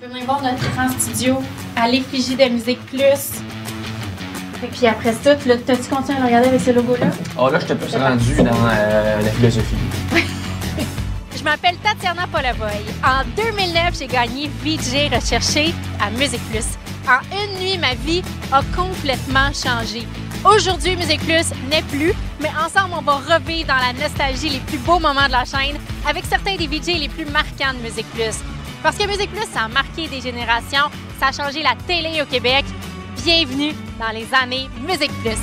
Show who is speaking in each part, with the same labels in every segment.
Speaker 1: Tu peux venir voir notre grand studio à l'effigie de Musique Plus. Et puis après ça, tu- t'as-tu continué à regarder avec ce logo-là?
Speaker 2: Oh là, j'étais plus rendu dans euh, la philosophie.
Speaker 1: Je m'appelle Tatiana Polavoy. En 2009, j'ai gagné VJ recherché à Musique Plus. En une nuit, ma vie a complètement changé. Aujourd'hui, Musique Plus n'est plus, mais ensemble, on va revivre dans la nostalgie les plus beaux moments de la chaîne avec certains des VJ les plus marquants de Musique Plus. Parce que Musique Plus, ça a marqué des générations, ça a changé la télé au Québec. Bienvenue dans les années Musique Plus.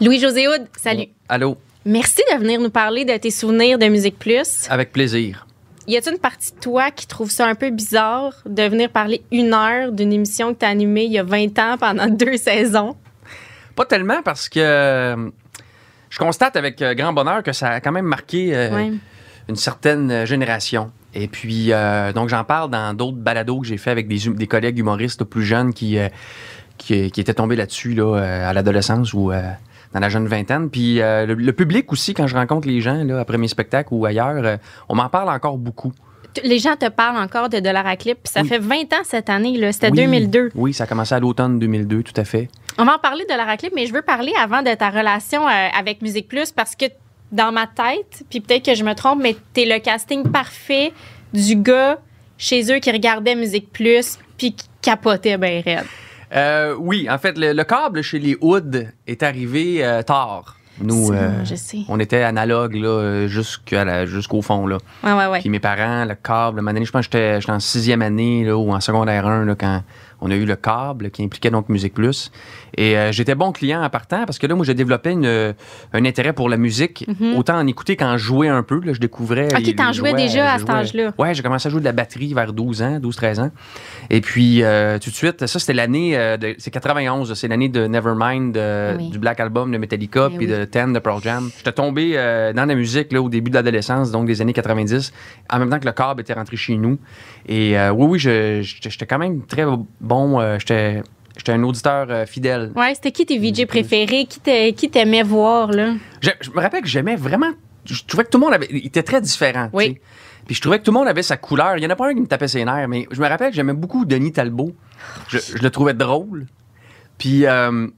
Speaker 1: Louis-José Houd, salut.
Speaker 2: Allô,
Speaker 1: Merci de venir nous parler de tes souvenirs de Musique Plus.
Speaker 2: avec plaisir.
Speaker 1: Y a-t-il une partie de toi qui trouve ça un peu bizarre de venir parler une heure d'une émission que tu as animée il y a 20 ans pendant deux saisons?
Speaker 2: Pas tellement parce que euh, je constate avec euh, grand bonheur que ça a quand même marqué euh,
Speaker 1: Ouais.
Speaker 2: Une certaine euh, génération. Et puis, euh, donc, j'en parle dans d'autres balados que j'ai fait avec des, hum- des collègues humoristes plus jeunes qui, euh, qui, qui étaient tombés là-dessus là, à l'adolescence ou euh, dans la jeune vingtaine. Puis, le, le public aussi, quand je rencontre les gens là, après mes spectacles ou ailleurs, on m'en parle encore beaucoup.
Speaker 1: Les gens te parlent encore de Dollar à Clip, ça
Speaker 2: Oui.
Speaker 1: fait 20 ans cette année, là. C'était
Speaker 2: Oui.
Speaker 1: 2002.
Speaker 2: Oui, ça a commencé à l'automne 2002, tout à fait.
Speaker 1: On va en parler de Dollar à Clip, mais je veux parler avant de ta relation avec Musique Plus parce que dans ma tête, puis peut-être que je me trompe, mais t'es le casting parfait du gars chez eux qui regardait Musique Plus puis qui capotait bien raide.
Speaker 2: Euh, oui, en fait, le, le câble chez les Hoods est arrivé euh, tard. Nous, euh,
Speaker 1: je sais.
Speaker 2: on était analogue là, jusqu'à jusqu'au fond. Là.
Speaker 1: Ouais, ouais, ouais.
Speaker 2: Puis mes parents, le câble, je pense que j'étais j'étais en sixième année là, ou en secondaire 1 là, quand on a eu le câble qui impliquait donc Musique Plus. Et euh, j'étais bon client en partant parce que là, moi, j'ai développé une, euh, un intérêt pour la musique, autant en écouter qu'en jouer un peu. Là, je découvrais.
Speaker 1: Mhm. Ok, t'en jouais déjà à cet âge-là?
Speaker 2: Ouais, j'ai commencé à jouer de la batterie vers 12 ans, 12-13 ans. Et puis, euh, tout de suite, ça, c'était l'année, c'est 91, c'est l'année de Nevermind,
Speaker 1: Oui.
Speaker 2: du Black Album de Metallica,
Speaker 1: Eh
Speaker 2: puis
Speaker 1: oui.
Speaker 2: de Ten de Pearl Jam. J'étais tombé dans la musique là, au début de l'adolescence, donc des années 90, en même temps que le câble était rentré chez nous. Et oui, oui, j'étais quand même très bon. Euh, j'étais j'étais un auditeur euh, fidèle.
Speaker 1: Ouais, c'était qui tes VJ préférés? Qui t'a- qui t'aimait voir, là?
Speaker 2: Je, je me rappelle que j'aimais vraiment. Je trouvais que tout le monde avait, il était très différent.
Speaker 1: Oui.
Speaker 2: Puis je trouvais que tout le monde avait sa couleur. Il y en a pas un qui me tapait ses nerfs, mais je me rappelle que j'aimais beaucoup Denis Talbot. Je, je le trouvais drôle. Puis euh,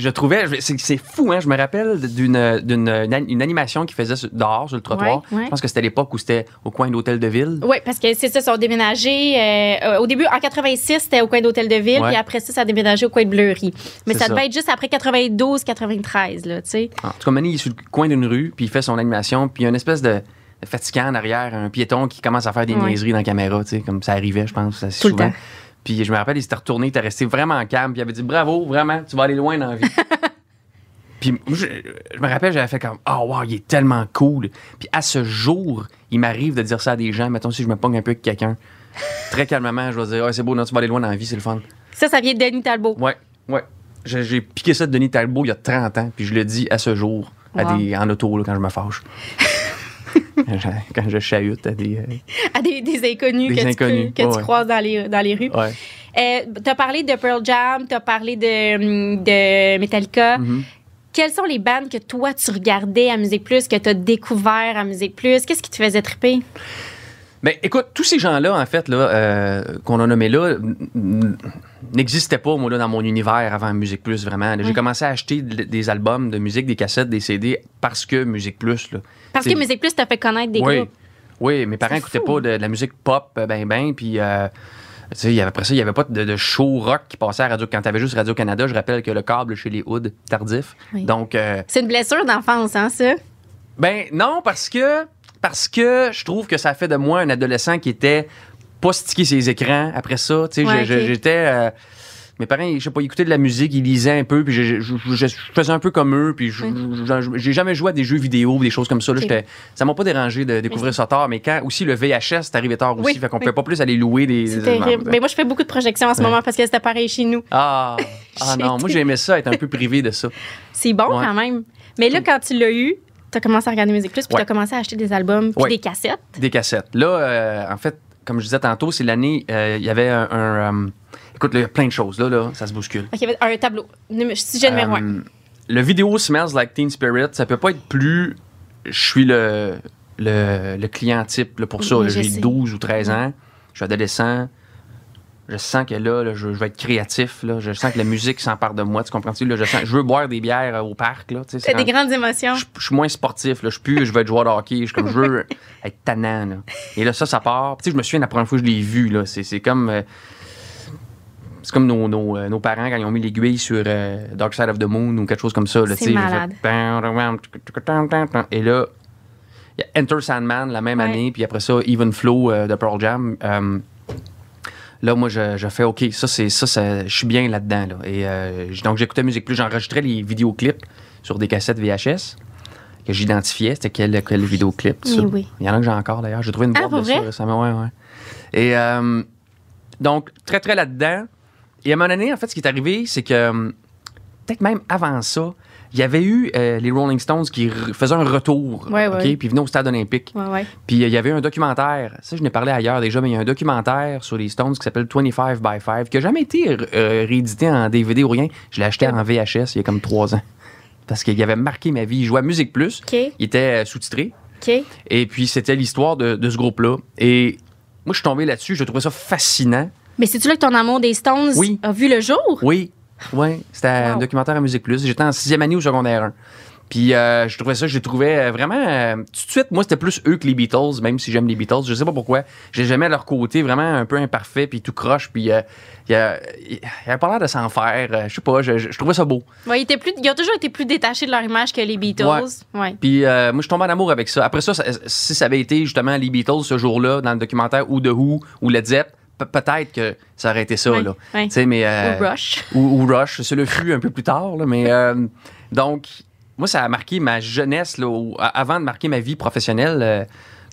Speaker 2: je trouvais. C'est fou, hein. Je me rappelle d'une d'une une animation qu'il faisait dehors, sur le trottoir.
Speaker 1: Ouais, ouais.
Speaker 2: Je pense que c'était l'époque où c'était au coin de l'hôtel de ville.
Speaker 1: Oui, parce que c'est ça, ils sont déménagés. euh, au début, en 86, c'était au coin d'Hôtel de Ville, puis après ça, ça a déménagé au coin de Bleury. Mais ça,
Speaker 2: ça.
Speaker 1: devait être juste après 92, 93, là, tu sais.
Speaker 2: En tout cas, Manny, il est sur le coin d'une rue, puis il fait son animation, puis il y a une espèce de, fatigant en arrière, un piéton qui commence à faire des niaiseries dans la caméra, tu sais, comme ça arrivait, je pense, assez
Speaker 1: Tout le
Speaker 2: souvent.
Speaker 1: temps.
Speaker 2: Puis je me rappelle, il s'était retourné, il était resté vraiment calme, puis il avait dit bravo, vraiment, tu vas aller loin dans la vie. puis moi, je, je me rappelle, j'avais fait comme oh wow, il est tellement cool. Puis à ce jour, il m'arrive de dire ça à des gens, mettons si je me pogne un peu avec quelqu'un, très calmement, je vais dire oh, c'est beau, non, tu vas aller loin dans la vie, c'est le fun.
Speaker 1: Ça, ça vient de Denis Talbot.
Speaker 2: Ouais, ouais. J'ai piqué ça de Denis Talbot il y a 30 ans, puis je le dis à ce jour, à des, en auto, là, quand je me fâche. quand, je, chahute à des. euh,
Speaker 1: À des, des inconnus
Speaker 2: Des
Speaker 1: que,
Speaker 2: inconnus,
Speaker 1: tu, peux- que
Speaker 2: ouais,
Speaker 1: tu
Speaker 2: ouais.
Speaker 1: croises dans les, dans les rues.
Speaker 2: ouais.
Speaker 1: Euh, t'as parlé de Pearl Jam, t'as parlé de, de Metallica.
Speaker 2: Mhm.
Speaker 1: Quelles sont les bandes que toi, tu regardais à Musique Plus, que t'as découvert à Musique Plus? Qu'est-ce qui te faisait triper?
Speaker 2: Ben, écoute, tous ces gens-là, en fait, là, euh, qu'on a nommés là, n'existaient pas, moi, là, dans mon univers avant Musique Plus, vraiment. J'ai commencé à acheter de- des albums de musique, des cassettes, des CD, parce que Musique Plus, là.
Speaker 1: Parce que Musique Plus t'a fait connaître des
Speaker 2: oui.
Speaker 1: groupes.
Speaker 2: Oui, mes parents n'écoutaient pas de, de la musique pop, euh, ben, ben, puis. euh, tu sais, il y avait- après ça, il n'y avait pas de, de show rock qui passait à Radio. Quand tu avais juste Radio-Canada, je rappelle que le câble chez les Hoods, tardif.
Speaker 1: Oui.
Speaker 2: Donc, euh,
Speaker 1: C'est une blessure d'enfance, hein, ça?
Speaker 2: ben non, parce que parce que je trouve que ça fait de moi un adolescent qui était pas stické ses écrans après ça. Tu sais,
Speaker 1: Ouais,
Speaker 2: j'étais. euh, mes parents, je sais pas, ils écoutaient de la musique, ils lisaient un peu, puis je, je- je- je faisais un peu comme eux, puis j'ai jamais joué à des jeux vidéo ou des choses comme ça. Là,
Speaker 1: Ok.
Speaker 2: J'étais- ça m'a pas dérangé de découvrir ça tard, mais quand aussi le VHS est arrivé tard aussi,
Speaker 1: Oui,
Speaker 2: fait qu'on
Speaker 1: oui.
Speaker 2: pouvait pas plus aller louer des.
Speaker 1: C'est
Speaker 2: des-
Speaker 1: terrible. Mais moi, je fais beaucoup de projections en ce
Speaker 2: Ouais.
Speaker 1: moment parce que c'était pareil chez nous.
Speaker 2: Ah, ah non, moi j'aimais ça, être un peu privé de ça.
Speaker 1: C'est bon
Speaker 2: Ouais.
Speaker 1: quand même. Mais là, quand tu l'as eu, tu as commencé à regarder Musique Plus, puis
Speaker 2: Ouais.
Speaker 1: tu as commencé à acheter des albums, puis
Speaker 2: Ouais.
Speaker 1: des cassettes.
Speaker 2: Des cassettes. Là, euh, en fait, comme je disais tantôt, c'est l'année, euh, il y avait un. un, euh, écoute, il y a plein de choses, là, là, ça se bouscule.
Speaker 1: Ok, il y avait un tableau. Sujet numéro un.
Speaker 2: Le vidéo Smells Like Teen Spirit, ça peut pas être plus. Je suis le. le, le client type là, pour ça. J'ai
Speaker 1: sais.
Speaker 2: 12 ou 13 ans, je suis adolescent. Je sens que là, là, je, je vais être créatif. Là. Je sens que la musique s'empare de moi. Tu comprends-tu? Là, je, sens, je veux boire des bières euh, au parc. Là, c'est
Speaker 1: des grandes émotions.
Speaker 2: je, je suis moins sportif. Là. Je suis plus, je veux être joueur de hockey. Je, comme, je veux être tannant. Là. Et là, ça, ça part. Tu sais, je me souviens la première fois que je l'ai vu. Là. C'est, comme. euh, c'est comme nos, nos, euh, nos parents quand ils ont mis l'aiguille sur euh, Dark Side of the Moon ou quelque chose comme ça.
Speaker 1: C'est malade.
Speaker 2: fait- Et là, il y a Enter Sandman la même
Speaker 1: Ouais.
Speaker 2: année, puis après ça, Even Flow euh, de Pearl Jam. Là, moi, je, je fais OK, ça, c'est ça, ça- je suis bien là-dedans. Là. Et euh, donc, j'écoutais Musique Plus, j'enregistrais les vidéoclips sur des cassettes VHS que j'identifiais, c'était quel, quel vidéoclip.
Speaker 1: Oui, oui.
Speaker 2: Il y en a que j'ai encore d'ailleurs. J'ai trouvé une
Speaker 1: Ah,
Speaker 2: boîte
Speaker 1: vrai?
Speaker 2: récemment. Ouais, ouais. Et euh, donc, très, très là-dedans. Et à un moment donné, en fait, ce qui est arrivé, c'est que peut-être même avant ça, il y avait eu euh, les Rolling Stones qui faisaient un retour.
Speaker 1: Ouais, ouais.
Speaker 2: Puis venaient au stade olympique.
Speaker 1: Ouais.
Speaker 2: Puis euh, il y avait un documentaire, ça je n'ai parlé ailleurs déjà, mais il y a un documentaire sur les Stones qui s'appelle 25 by 5, qui n'a jamais été euh, réédité en DVD ou rien. Je l'ai acheté en VHS il y a comme trois ans. Parce qu'il avait marqué ma vie. Il jouait à Musique Plus.
Speaker 1: OK,
Speaker 2: Il était sous-titré. Et puis c'était l'histoire de, de ce groupe-là. Et moi je suis tombé là-dessus, je trouvais ça fascinant.
Speaker 1: Mais c'est-tu là que ton amour des Stones
Speaker 2: Oui.
Speaker 1: a vu le jour?
Speaker 2: Oui, oui. C'était un documentaire à Musique Plus. J'étais en sixième année au secondaire 1. Puis euh, je trouvais ça, je les trouvais euh, vraiment. euh, tout de suite, moi, c'était plus eux que les Beatles, même si j'aime les Beatles. Je sais pas pourquoi. J'ai jamais leur côté vraiment un peu imparfait, puis tout croche, puis euh, il y a- il y avait pas l'air de s'en faire. je sais pas, je, je- je trouvais ça beau.
Speaker 1: Ouais, ils, étaient plus, ils ont toujours été plus détachés de leur image que les Beatles. Ouais.
Speaker 2: Puis moi, je tombe en amour avec ça. Après ça, ça- si ça avait été justement les Beatles ce jour-là, dans le documentaire, ou The Who, ou Led Zepp, peut-être que ça aurait été ça,
Speaker 1: Ouais,
Speaker 2: là. mais. euh,
Speaker 1: Ou Rush.
Speaker 2: ou, ou Rush, c'est le fut un peu plus tard, là, mais euh, donc moi ça a marqué ma jeunesse là, avant de marquer ma vie professionnelle.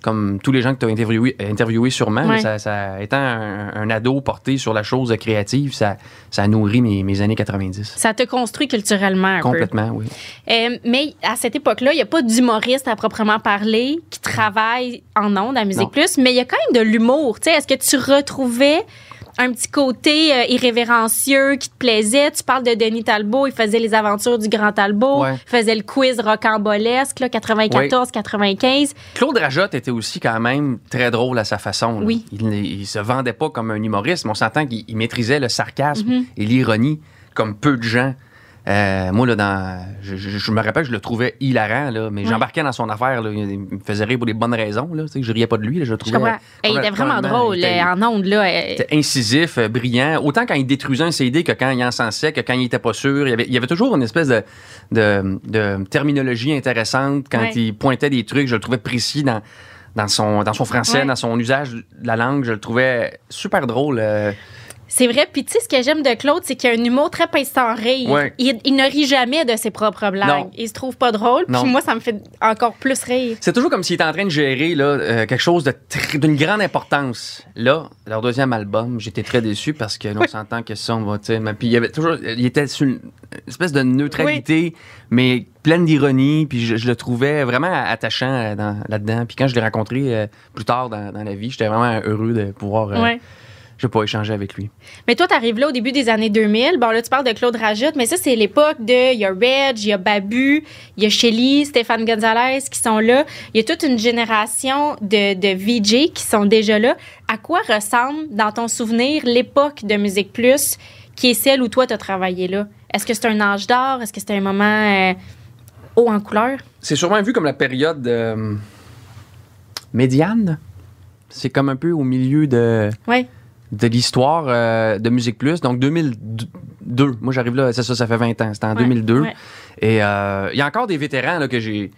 Speaker 2: Comme tous les gens que tu as interviewés interviewé sûrement,
Speaker 1: Ouais.
Speaker 2: ça, ça, étant un, un ado porté sur la chose créative, ça, ça a nourri mes, mes années 90.
Speaker 1: Ça te construit culturellement un peu.
Speaker 2: Complètement, oui.
Speaker 1: Euh, mais à cette époque-là, il n'y a pas d'humoriste à proprement parler qui travaille en ondes à Musique
Speaker 2: Non.
Speaker 1: Plus, mais il y a quand même de l'humour. Tu sais, Est-ce que tu retrouvais un petit côté euh, irrévérencieux qui te plaisait? Tu parles de Denis Talbot, il faisait les aventures du Grand Talbot,
Speaker 2: Ouais.
Speaker 1: il faisait le quiz rocambolesque, là, 94-95.
Speaker 2: Claude Rajotte était aussi quand même très drôle à sa façon. là.
Speaker 1: Oui.
Speaker 2: Il, il se vendait pas comme un humoriste, mais on s'entend qu'il il maîtrisait le sarcasme
Speaker 1: Mhm.
Speaker 2: et l'ironie comme peu de gens. Euh, moi, là, dans, je, je- je me rappelle, je le trouvais hilarant, là, mais
Speaker 1: Ouais.
Speaker 2: j'embarquais dans son affaire. Là, il me faisait rire pour les bonnes raisons. Là, je riais pas de lui. là, je le trouvais.
Speaker 1: Hey, il était vraiment drôle
Speaker 2: était-
Speaker 1: en ondes. Là, euh,
Speaker 2: il était incisif, euh, brillant. Autant quand il détruisait un CD que quand il encensait, que quand il était pas sûr. Il y avait, il y avait toujours une espèce de, de, de terminologie intéressante quand
Speaker 1: Ouais.
Speaker 2: il pointait des trucs. Je le trouvais précis dans, dans, son, dans son français,
Speaker 1: Ouais.
Speaker 2: dans son usage de la langue. Je le trouvais super drôle. euh.
Speaker 1: C'est vrai. Puis tu sais, ce que j'aime de Claude, c'est qu'il a un humour très pince sans rire.
Speaker 2: Ouais.
Speaker 1: Il, il ne rit jamais de ses propres blagues.
Speaker 2: Non.
Speaker 1: Il se trouve pas drôle. Puis moi, ça me fait encore plus rire.
Speaker 2: C'est toujours comme s'il était en train de gérer là, euh, quelque chose d'une grande importance. Là, leur deuxième album, j'étais très déçu parce que là, on s'entend que ça, on va, mais puis il y avait toujours, il était sur une espèce de neutralité, mais pleine d'ironie, puis je, je le trouvais vraiment attachant euh, dans- là-dedans. Puis quand je l'ai rencontré euh, plus tard dans, dans la vie, j'étais vraiment heureux de pouvoir, euh,
Speaker 1: Ouais.
Speaker 2: Je pas, échanger avec lui.
Speaker 1: Mais toi, tu arrives là au début des années 2000. Bon, là, tu parles de Claude Rajotte, mais ça, c'est l'époque de. Il y a Reg, il y a Babu, il y a Shelly, Stéphane Gonzalez qui sont là. Il y a toute une génération de, de VJ qui sont déjà là. À quoi ressemble, dans ton souvenir, l'époque de Musique Plus qui est celle où toi, tu as travaillé là? Est-ce que c'est un âge d'or? Est-ce que c'est un moment euh, haut en couleur?
Speaker 2: C'est sûrement vu comme la période euh, médiane. C'est comme un peu au milieu de.
Speaker 1: Oui.
Speaker 2: De l'histoire euh, de Musique Plus. Donc 2002. Moi, j'arrive là, c'est ça, ça fait 20 ans. C'était en
Speaker 1: Ouais,
Speaker 2: 2002.
Speaker 1: ouais.
Speaker 2: Et euh, il y a encore des vétérans là, que j'ai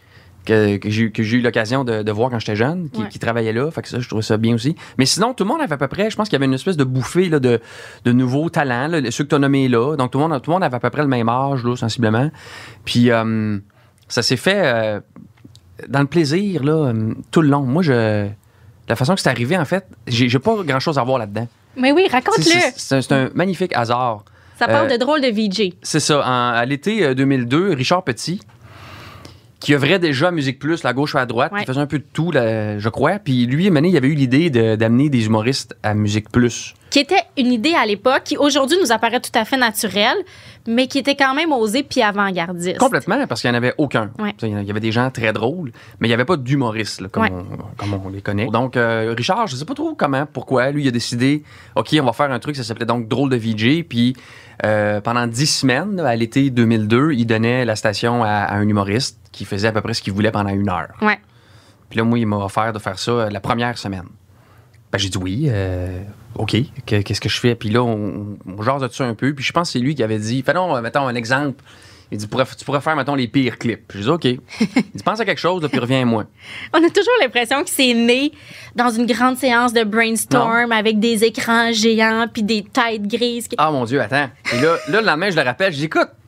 Speaker 2: que, que j'ai que j'ai eu l'occasion de, de voir quand j'étais jeune, qui,
Speaker 1: Ouais.
Speaker 2: qui travaillaient là. Fait que ça, je trouvais ça bien aussi. Mais sinon, tout le monde avait à peu près, je pense qu'il y avait une espèce de bouffée là, de, de nouveaux talents, là, ceux que tu as nommés là. Donc tout le, monde, tout le monde avait à peu près le même âge, là, sensiblement. Puis euh, ça s'est fait euh, dans le plaisir, là, tout le long. Moi, je. La façon que c'est arrivé, en fait, j'ai j'ai pas grand chose à voir là-dedans.
Speaker 1: Mais oui, raconte-le.
Speaker 2: C'est un, magnifique hasard.
Speaker 1: Ça parle
Speaker 2: euh,
Speaker 1: de drôle de VJ.
Speaker 2: C'est ça. En- à l'été euh, 2002, Richard Petit, qui œuvrait déjà à Musique Plus, la gauche ou à droite,
Speaker 1: Ouais.
Speaker 2: qui faisait un peu de tout, là, je crois. Puis lui, donné, il avait eu l'idée de- d'amener des humoristes à Musique Plus.
Speaker 1: qui était une idée à l'époque, qui aujourd'hui nous apparaît tout à fait naturelle, mais qui était quand même osée puis avant-gardiste.
Speaker 2: Complètement, parce qu'il n'y en avait aucun.
Speaker 1: Ouais.
Speaker 2: Il y avait des gens très drôles, mais il n'y avait pas d'humoristes, comme,
Speaker 1: Ouais.
Speaker 2: on, comme on les connaît. Donc, euh, Richard, je ne sais pas trop comment, pourquoi, lui, il a décidé, OK, on va faire un truc, ça s'appelait donc Drôle de VJ, puis euh, pendant dix semaines, à l'été 2002, il donnait la station à, à un humoriste qui faisait à peu près ce qu'il voulait pendant une heure.
Speaker 1: Ouais.
Speaker 2: Puis là, moi, il m'a offert de faire ça euh, la première semaine. Ben, j'ai dit oui, euh, OK, que- qu'est-ce que je fais? Puis là, on, on jase de ça un peu. Puis je pense que c'est lui qui avait dit, fais donc, mettons un exemple. Il dit, tu pourrais faire, mettons, les pires clips. J'ai dit, OK. Il dit, pense à quelque chose, là, puis reviens-moi.
Speaker 1: On a toujours l'impression que c'est né dans une grande séance de brainstorm avec des écrans géants puis des têtes grises.
Speaker 2: Ah, mon Dieu, attends. Et là, là le lendemain, je le rappelle, je dis, écoute, je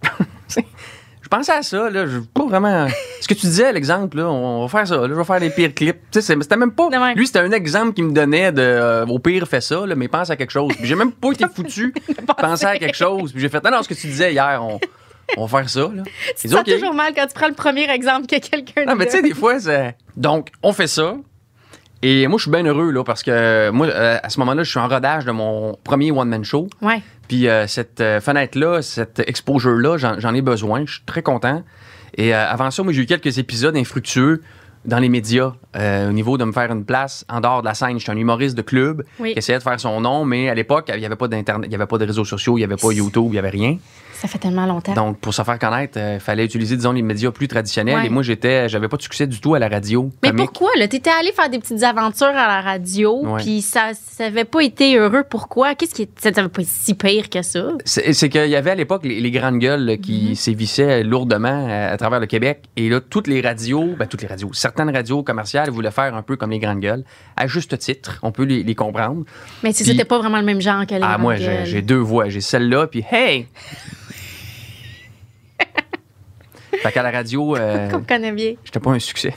Speaker 2: pensais à ça, là, je pas vraiment. Ce que tu disais, l'exemple, là, on va faire ça, là, je vais faire les pires clips. Tu sais, c'était même pas. Lui, c'était un exemple qui me donnait de, euh, au pire, fais ça, là, mais pense à quelque chose. Puis j'ai même pas été foutu, penser à quelque chose. Puis j'ai fait, non, non, ce que tu disais hier, on, on va faire ça, là.
Speaker 1: Tu te toujours mal quand tu prends le premier exemple que quelqu'un
Speaker 2: Non, mais tu sais, des fois, c'est. Donc, on fait ça. Et moi, je suis bien heureux, là, parce que moi, euh, à ce moment-là, je suis en rodage de mon premier one-man show.
Speaker 1: Ouais.
Speaker 2: Puis euh, cette euh, fenêtre-là, cette exposure-là, j'en, ai besoin. Je suis très content. Et euh, avant ça, moi, j'ai eu quelques épisodes infructueux dans les médias au niveau de me faire une place en dehors de la scène. J'étais un humoriste de club
Speaker 1: Oui.
Speaker 2: qui essayait de faire son nom, mais à l'époque, il n'y avait pas d'internet, il n'y avait pas de réseaux sociaux, il n'y avait pas YouTube, il n'y avait rien.
Speaker 1: Ça fait tellement longtemps.
Speaker 2: Donc, pour se faire connaître, il fallait utiliser, disons, les médias plus traditionnels.
Speaker 1: Ouais.
Speaker 2: Et moi, j'étais, j'avais pas de succès du tout à la radio.
Speaker 1: mais
Speaker 2: comique.
Speaker 1: pourquoi? Là, t'étais allé faire des petites aventures à la radio, puis ça ça avait pas été heureux. Pourquoi? Qu'est-ce qui... Ça n'avait pas été si pire que ça?
Speaker 2: C'est qu'il y avait à l'époque les, les grandes gueules là, qui sévissaient lourdement à, à travers le Québec. Et là, toutes les radios, ben, toutes les radios, certaines radios commerciales voulaient faire un peu comme les grandes gueules. À juste titre, on peut les, les comprendre.
Speaker 1: Mais si c'était pas vraiment le même genre que les
Speaker 2: Ah, moi,
Speaker 1: grandes
Speaker 2: j'ai
Speaker 1: gueules.
Speaker 2: j'ai deux voix. J'ai celle-là, puis hey! Fait qu'à la radio, euh,
Speaker 1: Qu'on connaît bien.
Speaker 2: j'étais pas un succès.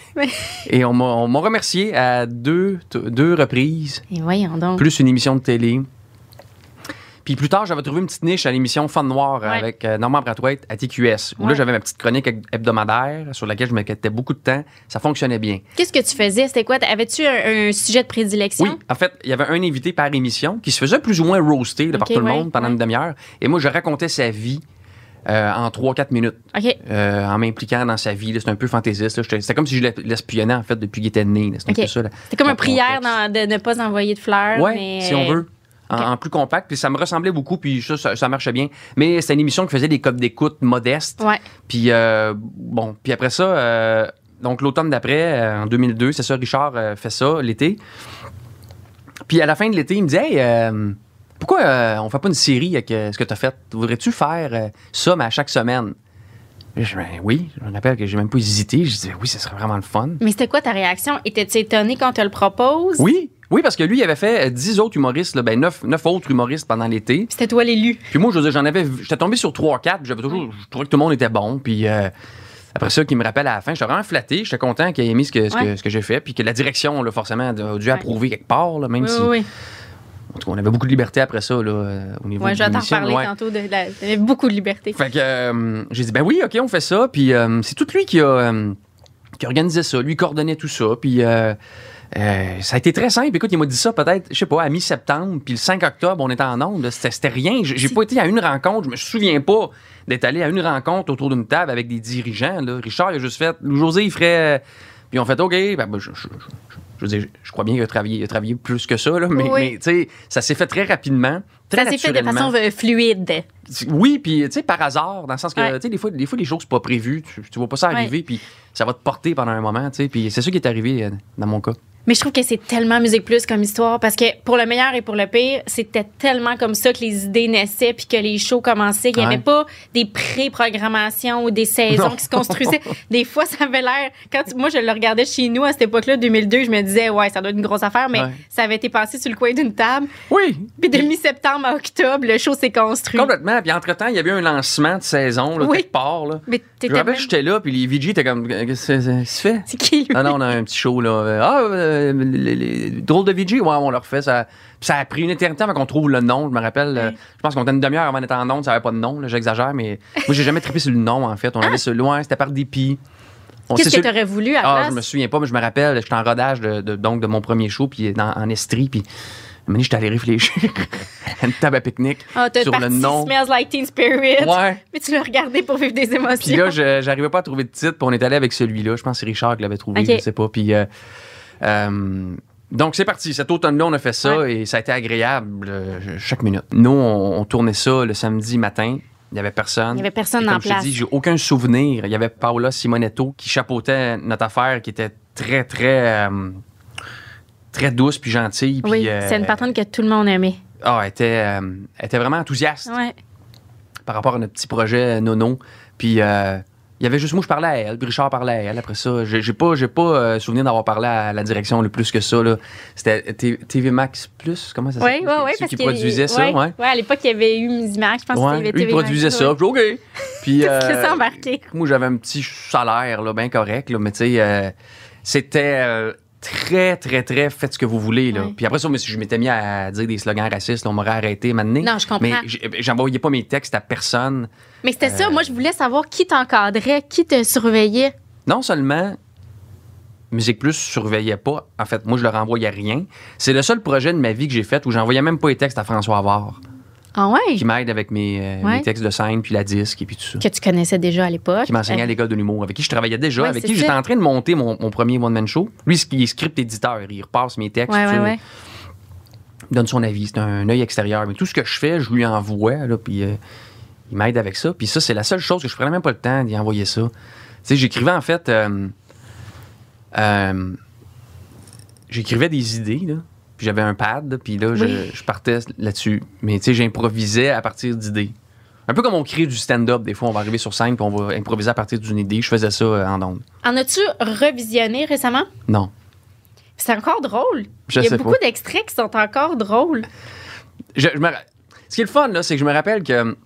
Speaker 2: Et on m'a remercié à deux, deux reprises
Speaker 1: Et voyons donc.
Speaker 2: plus une émission de télé. Puis plus tard, j'avais trouvé une petite niche à l'émission Fun Noir
Speaker 1: Ouais.
Speaker 2: avec euh, Normand Brathwaite à TQS, où là, j'avais ma petite chronique heb- hebdomadaire sur laquelle je me quittais beaucoup de temps. Ça fonctionnait bien.
Speaker 1: Qu'est-ce que tu faisais? C'était quoi? Avais-tu un, un sujet de prédilection?
Speaker 2: Oui, en fait, il y avait un invité par émission qui se faisait plus ou moins roaster là, par
Speaker 1: Ok,
Speaker 2: tout le monde pendant une demi-heure. Et moi, je racontais sa vie euh, en 3-4 minutes, euh, en m'impliquant dans sa vie. C'était un peu fantaisiste. C'était comme si je l'es- l'espionnais, en fait, depuis qu'il était né. C'était
Speaker 1: comme une prière dans- de ne pas envoyer de fleurs. Mais...
Speaker 2: si on veut. En, plus compact, puis ça me ressemblait beaucoup, puis ça, ça, ça marchait bien. Mais c'était une émission qui faisait des codes d'écoute modestes.
Speaker 1: Ouais.
Speaker 2: Puis euh, bon, puis après ça, euh, donc l'automne d'après, en 2002, c'est ça, Richard fait ça l'été. Puis à la fin de l'été, il me dit, hey, pourquoi euh, on fait pas une série avec euh, ce que tu as fait? Voudrais-tu faire euh, ça, mais à chaque semaine? Je dis, ben oui, je me rappelle que j'ai même pas hésité. Je dis, oui, ce serait vraiment le fun.
Speaker 1: Mais c'était quoi ta réaction? Étais-tu étonné quand on te le propose?
Speaker 2: Oui, oui, parce que lui, il avait fait euh, 10 autres humoristes, là, ben 9, autres humoristes pendant l'été.
Speaker 1: C'était toi l'élu.
Speaker 2: Puis moi, je veux dire, j'en avais, j'étais tombé sur 3 4, j'avais toujours, je trouvais que tout le monde était bon, puis euh, après ça, qu'il me rappelle à la fin, j'étais vraiment flatté, j'étais content qu'il ait aimé ce que, ce que,
Speaker 1: Ouais.
Speaker 2: ce que j'ai fait, puis que la direction, là, forcément, a dû
Speaker 1: Ouais.
Speaker 2: approuver quelque part, là, même
Speaker 1: Oui,
Speaker 2: si,
Speaker 1: oui, oui.
Speaker 2: En tout cas, on avait beaucoup de liberté après ça, là, euh, au niveau
Speaker 1: Ouais,
Speaker 2: de
Speaker 1: je vais t'en reparler
Speaker 2: ouais.
Speaker 1: tantôt. De la... T'avais beaucoup de liberté.
Speaker 2: Fait que euh, j'ai dit, ben oui, OK, on fait ça. Puis euh, c'est tout lui qui a, qui organisait ça. Lui coordonnait tout ça. Puis ça a été très simple. Écoute, il m'a dit ça peut-être, je sais pas, à mi-septembre. Puis le 5 octobre, on était en onde. C'était rien. J'ai j'ai pas été à une rencontre. Je me souviens pas d'être allé à une rencontre autour d'une table avec des dirigeants. Là. Richard, il a juste fait. José, il ferait. Puis on fait OK. Ben, ben, je, je- je- je veux dire, je crois bien qu'il a travaillé, il a travaillé plus que ça. Là, mais,
Speaker 1: Oui.
Speaker 2: mais, tu sais, ça s'est fait très rapidement. Très
Speaker 1: Ça s'est fait de façon euh, fluide.
Speaker 2: Oui, puis tu sais, par hasard, dans le sens que,
Speaker 1: Ouais.
Speaker 2: tu sais, des fois, des fois, les choses sont pas prévues, tu, tu vois pas ça arriver, puis ça va te porter pendant un moment, tu sais, puis c'est ça qui est arrivé euh, dans mon cas.
Speaker 1: Mais je trouve que c'est tellement Musique Plus comme histoire parce que pour le meilleur et pour le pire, c'était tellement comme ça que les idées naissaient puis que les shows commençaient. Il n'y avait
Speaker 2: Ouais.
Speaker 1: pas des pré-programmations ou des saisons
Speaker 2: Non.
Speaker 1: qui se construisaient. des fois, ça avait l'air. Quand tu- moi, je le regardais chez nous à cette époque-là, 2002, je me disais, ouais, ça doit être une grosse affaire, mais
Speaker 2: Ouais.
Speaker 1: ça avait été passé sur le coin d'une table.
Speaker 2: Oui!
Speaker 1: Puis de mi-septembre à octobre, le show s'est construit.
Speaker 2: Complètement. Puis entre-temps, il y avait eu un lancement de saison, là,
Speaker 1: Oui.
Speaker 2: quelque part, là.
Speaker 1: Mais
Speaker 2: Je me rappelle,
Speaker 1: même-
Speaker 2: j'étais là, puis les VJ étaient comme, qu'est-ce que c'est- fait?
Speaker 1: C'est qui, lui?
Speaker 2: Ah non, on a un petit show, là. Ah, euh, les, les- drôle de VJ, ouais, on leur fait ça. Ça a pris une éternité avant qu'on trouve le nom. Je me rappelle, euh, je pense qu'on était une demi-heure avant d'être en nom, ça avait pas de nom, j'exagère, mais moi, j'ai jamais trippé sur le nom, en fait. On avait ce loin, c'était par dépit.
Speaker 1: Qu'est-ce que
Speaker 2: sur-
Speaker 1: tu aurais voulu à
Speaker 2: Ah,
Speaker 1: place?
Speaker 2: je me souviens pas, mais je me rappelle, j'étais en rodage de, de- donc de mon premier show, puis dans- en Estrie, puis moment, j'étais allé réfléchir à une table à pique-nique
Speaker 1: Ah,
Speaker 2: sur le nom.
Speaker 1: Smells Like Teen Spirit.
Speaker 2: Ouais.
Speaker 1: Puis tu l'as regardé pour vivre des émotions.
Speaker 2: Puis là, je- j'arrivais pas à trouver de titre, puis on est allé avec celui-là. Je pense que c'est Richard qui l'avait trouvé,
Speaker 1: Ok.
Speaker 2: je sais pas. Puis, euh, euh, donc, c'est parti. Cet automne-là, on a fait ça et ça a été agréable euh, chaque minute. Nous, on, on tournait ça le samedi matin. Il y avait personne.
Speaker 1: Il y avait personne
Speaker 2: Et
Speaker 1: en
Speaker 2: comme je te
Speaker 1: place.
Speaker 2: dis, j'ai aucun souvenir. Il y avait Paola Simonetto qui chapeautait notre affaire, qui était très, très, euh, très douce puis gentille. Puis,
Speaker 1: oui, c'est une patronne que tout le monde aimait.
Speaker 2: Ah, elle était, elle était vraiment enthousiaste
Speaker 1: Ouais.
Speaker 2: par rapport à notre petit projet Nono. Puis il y avait juste moi, je parlais à elle, puis Richard parlait à elle. Après ça, j'ai j'ai pas, j'ai pas euh, souvenir d'avoir parlé à la direction le plus que ça. là. C'était T- TV Max Plus, comment ça
Speaker 1: Oui,
Speaker 2: s'appelle?
Speaker 1: oui, oui.
Speaker 2: Ceux
Speaker 1: parce
Speaker 2: qui produisaient ça, ouais.
Speaker 1: Ouais, à l'époque, il y avait eu Musimax. Je pense
Speaker 2: Ouais,
Speaker 1: qu'il y avait
Speaker 2: lui, il
Speaker 1: TV
Speaker 2: produisait
Speaker 1: Max,
Speaker 2: ça.
Speaker 1: ouais.
Speaker 2: Puis OK. Puis
Speaker 1: Tu te
Speaker 2: euh,
Speaker 1: laissais embarquer.
Speaker 2: moi, j'avais un petit salaire, là, bien correct, là, mais tu sais, euh, c'était euh, très, très, très faites ce que vous voulez. Là. Puis après ça, si je m'étais mis à dire des slogans racistes, là, on m'aurait arrêté maintenant.
Speaker 1: Non, je comprends.
Speaker 2: Mais j'ai- j'envoyais pas mes textes à personne.
Speaker 1: Mais c'était ça.
Speaker 2: Euh,
Speaker 1: Moi, je voulais savoir qui t'encadrait, qui te surveillait.
Speaker 2: non seulement Musique Plus surveillait pas, en fait, moi je leur envoyais rien. C'est le seul projet de ma vie que j'ai fait où j'envoyais même pas les textes à François Avard,
Speaker 1: Ah ouais?
Speaker 2: qui m'aide avec mes, euh,
Speaker 1: Ouais.
Speaker 2: mes textes de scène, puis la disque, et puis tout ça.
Speaker 1: Que tu connaissais déjà à l'époque.
Speaker 2: Qui m'enseignait à
Speaker 1: Euh,
Speaker 2: l'école de l'humour, avec qui je travaillais déjà,
Speaker 1: Ouais,
Speaker 2: avec qui j'étais en train de monter mon, mon premier one-man show. Lui, il est script éditeur, il repasse mes textes,
Speaker 1: Ouais, ouais,
Speaker 2: il donne son avis, c'est un œil extérieur. Mais tout ce que je fais, je lui envoie, là, puis euh, il m'aide avec ça. Puis ça, c'est la seule chose que je prenais même pas le temps d'y envoyer ça. Tu sais, j'écrivais en fait. euh, j'écrivais des idées, là. J'avais un pad, puis là, je,
Speaker 1: Oui.
Speaker 2: je partais là-dessus. Mais tu sais, j'improvisais à partir d'idées. Un peu comme on crée du stand-up. Des fois, on va arriver sur scène, puis on va improviser à partir d'une idée. Je faisais ça euh, en ondes.
Speaker 1: En as-tu revisionné récemment?
Speaker 2: Non.
Speaker 1: C'est encore drôle.
Speaker 2: Je
Speaker 1: Il y a beaucoup d'extraits qui sont encore drôles.
Speaker 2: Je- je me Ce qui est le fun, là, c'est que je me rappelle que,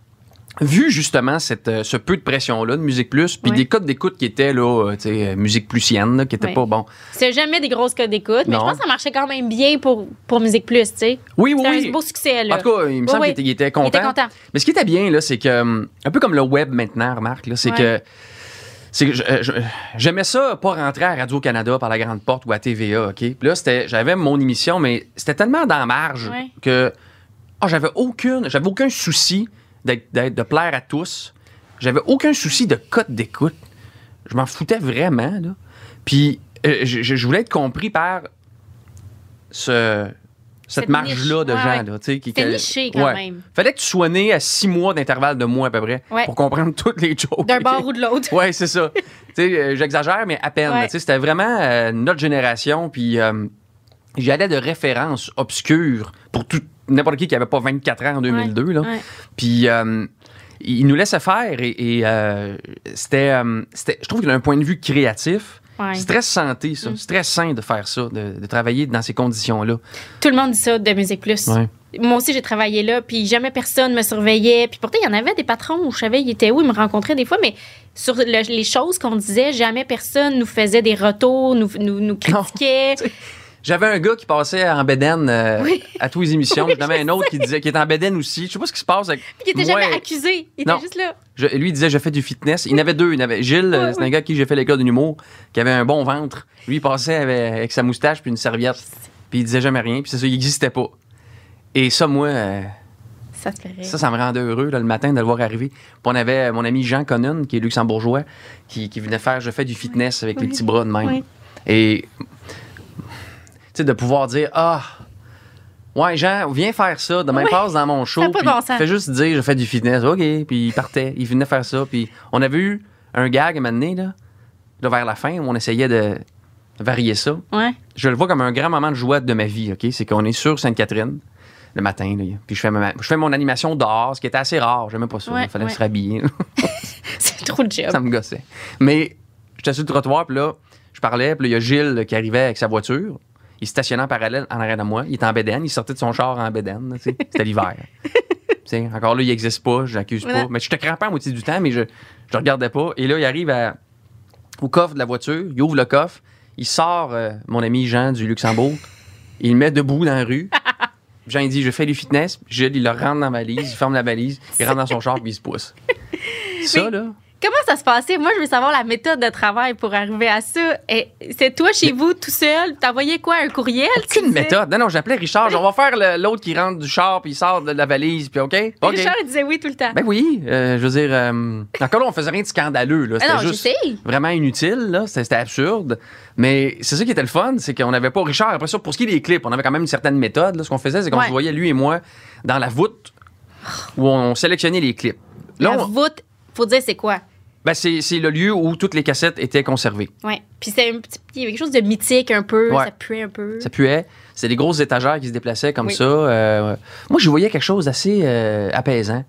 Speaker 2: vu justement cette, euh, ce peu de pression-là de Musique Plus, puis
Speaker 1: Ouais.
Speaker 2: des codes d'écoute qui étaient, là, euh, tu sais, euh, Musique Plusienne, là, qui étaient
Speaker 1: Ouais.
Speaker 2: pas bon.
Speaker 1: C'est jamais des grosses codes d'écoute, mais je pense que ça marchait quand même bien pour, pour Musique Plus, tu sais.
Speaker 2: Oui, oui,
Speaker 1: C'était
Speaker 2: oui.
Speaker 1: un beau succès, là.
Speaker 2: En tout cas, il me
Speaker 1: Oui,
Speaker 2: semble
Speaker 1: oui.
Speaker 2: qu'il était, était
Speaker 1: Il
Speaker 2: content.
Speaker 1: était content.
Speaker 2: Mais ce qui était bien, là, c'est que, hum, un peu comme le web maintenant, remarque, là, c'est
Speaker 1: Ouais.
Speaker 2: que. C'est que j'aimais ça, pas rentrer à Radio-Canada par la grande porte ou à TVA, OK? Puis là, c'était- j'avais mon émission, mais c'était tellement dans la marge que ah, j'avais aucune, j'avais aucun souci de plaire à tous. J'avais aucun souci de cote d'écoute. Je m'en foutais vraiment, là. Puis euh, je, voulais être compris par ce, cette,
Speaker 1: Cette
Speaker 2: marge-là de
Speaker 1: Ouais,
Speaker 2: gens, là, qui
Speaker 1: niché quand
Speaker 2: Ouais.
Speaker 1: même.
Speaker 2: Fallait que tu sois né à six mois d'intervalle de moi à peu près
Speaker 1: Ouais.
Speaker 2: pour comprendre toutes les jokes.
Speaker 1: D'un bord ou de l'autre.
Speaker 2: Ouais, c'est ça. euh, j'exagère, mais à peine. C'était vraiment euh, notre génération. Puis j'allais de références obscures pour tout n'importe qui qui avait pas 24 ans en 2002. Là.
Speaker 1: Ouais.
Speaker 2: Puis euh, il nous laissait faire et, et, euh, c'était, euh, c'était, je trouve que d'un point de vue créatif,
Speaker 1: Ouais.
Speaker 2: c'est très santé ça, c'est très sain de faire ça, de, de travailler dans ces conditions-là.
Speaker 1: Tout le monde dit ça de Musique Plus. Moi aussi, j'ai travaillé là, puis jamais personne me surveillait. Puis pourtant, il y en avait des patrons où je savais ils étaient où, ils me rencontraient des fois, mais sur le- les choses qu'on disait, jamais personne nous faisait des retours, nous, nous, nous critiquait.
Speaker 2: J'avais un gars qui passait en bédaine euh,
Speaker 1: Oui.
Speaker 2: à tous les émissions.
Speaker 1: Oui,
Speaker 2: J'en avais un autre qui disait qui était en bédaine aussi. Je sais pas ce qui se passe avec
Speaker 1: Puis qui était
Speaker 2: moi
Speaker 1: jamais accusé. Il était
Speaker 2: Non.
Speaker 1: juste là.
Speaker 2: Je- lui, il disait, je fais du fitness. Il y en avait deux. Il y en avait Gilles, euh, c'est un gars à qui j'ai fait l'école de l'humour, qui avait un bon ventre. Lui, il passait avec, avec sa moustache puis une serviette. Puis il disait jamais rien. Puis c'est ça, il n'existait pas. Et ça, moi, euh,
Speaker 1: Ça te
Speaker 2: ça, ça me rendait heureux là, le matin de le voir arriver. Puis on avait mon ami Jean Connon, qui est luxembourgeois, qui, qui venait faire Je fais du fitness avec les petits bras de même. Et, sais, de pouvoir dire, ah, ouais, Jean, viens faire ça. Demain,
Speaker 1: Ouais.
Speaker 2: passe dans mon show.
Speaker 1: Ça pas bon sens.
Speaker 2: Juste dire, je fais du fitness. OK. Puis il partait. Il venait faire ça. Puis on avait eu un gag à un moment donné, là, là, vers la fin, où on essayait de varier ça.
Speaker 1: Ouais.
Speaker 2: Je le vois comme un grand moment de joie de ma vie, OK? C'est qu'on est sur Sainte-Catherine le matin, là, puis je fais, ma- je fais mon animation dehors, ce qui était assez rare. J'aimais pas ça.
Speaker 1: Ouais,
Speaker 2: Il fallait
Speaker 1: ouais.
Speaker 2: se rhabiller.
Speaker 1: C'est trop de job.
Speaker 2: ça me gossait. Mais j'étais sur le trottoir, puis là, je parlais, puis il y a Gilles qui arrivait avec sa voiture. Il stationnait en parallèle en arrière de moi. Il était en bédaine. Il sortait de son char en bédaine. C'était l'hiver. Encore là, il n'existe pas. J'accuse pas.
Speaker 1: Voilà.
Speaker 2: Mais je te crampais à moitié du temps, mais je je regardais pas. Et là, il arrive à- au coffre de la voiture. Il ouvre le coffre. Il sort euh, mon ami Jean du Luxembourg. Il le met debout dans la rue. Jean, il dit Je fais du fitness. Gilles, il le rentre dans la valise. Il ferme la valise. Il rentre dans son char, puis il se pousse. Ça, là.
Speaker 1: Comment ça se passait? Moi, je veux savoir la méthode de travail pour arriver à ça. Et c'est toi chez vous, tout seul, t'envoyais quoi, un courriel?
Speaker 2: Aucune méthode. Non, non, j'appelais Richard. On va faire l'autre qui rentre du char puis il sort de la valise, puis OK?
Speaker 1: Richard, il disait oui tout le temps.
Speaker 2: Ben oui, euh, je veux dire, euh, encore là, on faisait rien de scandaleux. Là.
Speaker 1: Ah
Speaker 2: C'était juste vraiment inutile. là. C'était c'était absurde. Mais c'est ça qui était le fun, c'est qu'on n'avait pas Richard. Après ça, pour ce qui est des clips, on avait quand même une certaine méthode. là. Ce qu'on faisait, c'est qu'on
Speaker 1: Ouais.
Speaker 2: se voyait, lui et moi, dans la voûte où on sélectionnait les clips. Là,
Speaker 1: la
Speaker 2: on-
Speaker 1: voûte, faut dire c'est quoi?
Speaker 2: Ben, c'est c'est le lieu où toutes les cassettes étaient conservées.
Speaker 1: Ouais. Puis c'est un petit, il y avait quelque chose de mythique un peu,
Speaker 2: Ouais.
Speaker 1: ça puait un peu.
Speaker 2: Ça puait. C'est des grosses étagères qui se déplaçaient comme
Speaker 1: Oui.
Speaker 2: ça. Euh, moi, je voyais quelque chose d'assez euh, apaisant.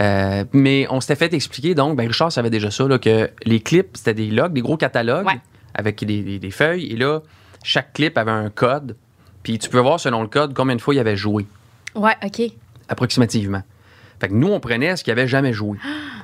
Speaker 2: Euh, mais on s'était fait expliquer, donc, ben Richard savait déjà ça, là, que les clips, c'était des logs, des gros catalogues
Speaker 1: Ouais.
Speaker 2: avec des, des- des feuilles. Et là, chaque clip avait un code. Puis tu peux voir selon le code combien de fois il avait joué,
Speaker 1: Ouais, OK.
Speaker 2: approximativement. Fait que nous, on prenait ce qu'il avait jamais joué.